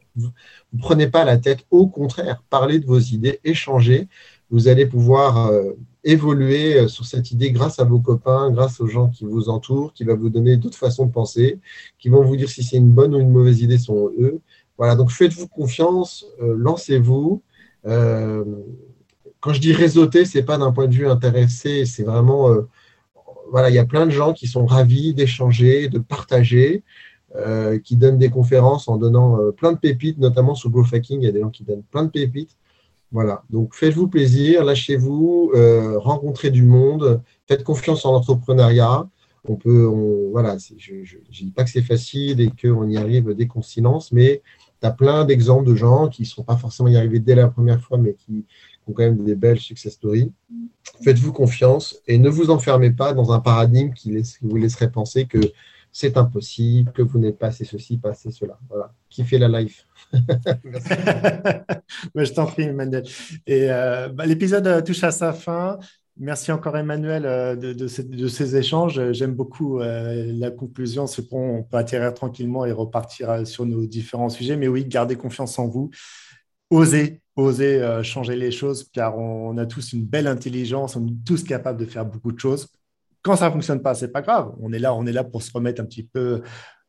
ne prenez pas la tête, au contraire, parlez de vos idées, échangez. Vous allez pouvoir euh, évoluer euh, sur cette idée grâce à vos copains, grâce aux gens qui vous entourent, qui vont vous donner d'autres façons de penser, qui vont vous dire si c'est une bonne ou une mauvaise idée sont eux. Voilà, donc faites-vous confiance, lancez-vous. quand je dis réseauter, ce n'est pas d'un point de vue intéressé, c'est vraiment voilà, il y a plein de gens qui sont ravis d'échanger, de partager, euh, qui donnent des conférences en donnant euh, plein de pépites, notamment sur Growth Hacking, il y a des gens qui donnent plein de pépites. Voilà, donc faites-vous plaisir, lâchez-vous, euh, rencontrez du monde, faites confiance en l'entrepreneuriat. On peut, voilà, je ne dis pas que c'est facile et qu'on y arrive dès qu'on s'y lance, mais tu as plein d'exemples de gens qui ne sont pas forcément y arrivés dès la première fois, mais qui, ont quand même des belles success stories. Faites-vous confiance et ne vous enfermez pas dans un paradigme qui, vous laisserait penser que c'est impossible, que vous n'êtes pas assez ceci, pas assez cela. Voilà. Kiffez la life. je t'en prie, Emmanuel. Et euh, bah, l'épisode euh, touche à sa fin. Merci encore, Emmanuel, euh, de, ces échanges. J'aime beaucoup la conclusion. C'est bon, on peut atterrir tranquillement et repartir sur nos différents sujets. Mais oui, gardez confiance en vous. Osez, oser euh, changer les choses, car on, a tous une belle intelligence, on est tous capables de faire beaucoup de choses. Quand ça ne fonctionne pas, c'est pas grave. On est là, on est là pour se remettre un petit peu,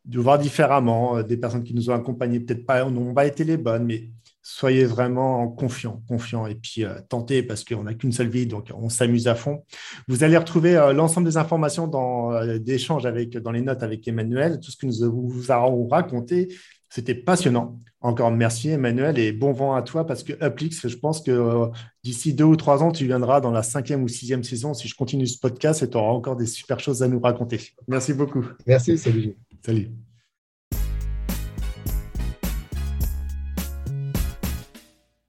de voir différemment. Euh, des personnes qui nous ont accompagnés, peut-être pas, n'ont pas été les bonnes, mais soyez vraiment confiants, confiants et puis euh, tentez parce qu'on n'a qu'une seule vie, donc on s'amuse à fond. Vous allez retrouver l'ensemble des informations dans d'échanges avec dans les notes avec Emmanuel, tout ce que nous vous avons raconté, c'était passionnant. Encore merci Emmanuel et bon vent à toi parce que Uplix, je pense que euh, d'ici deux ou trois ans, tu viendras dans la cinquième ou sixième saison si je continue ce podcast et tu auras encore des super choses à nous raconter. Merci beaucoup. Merci, salut. Salut.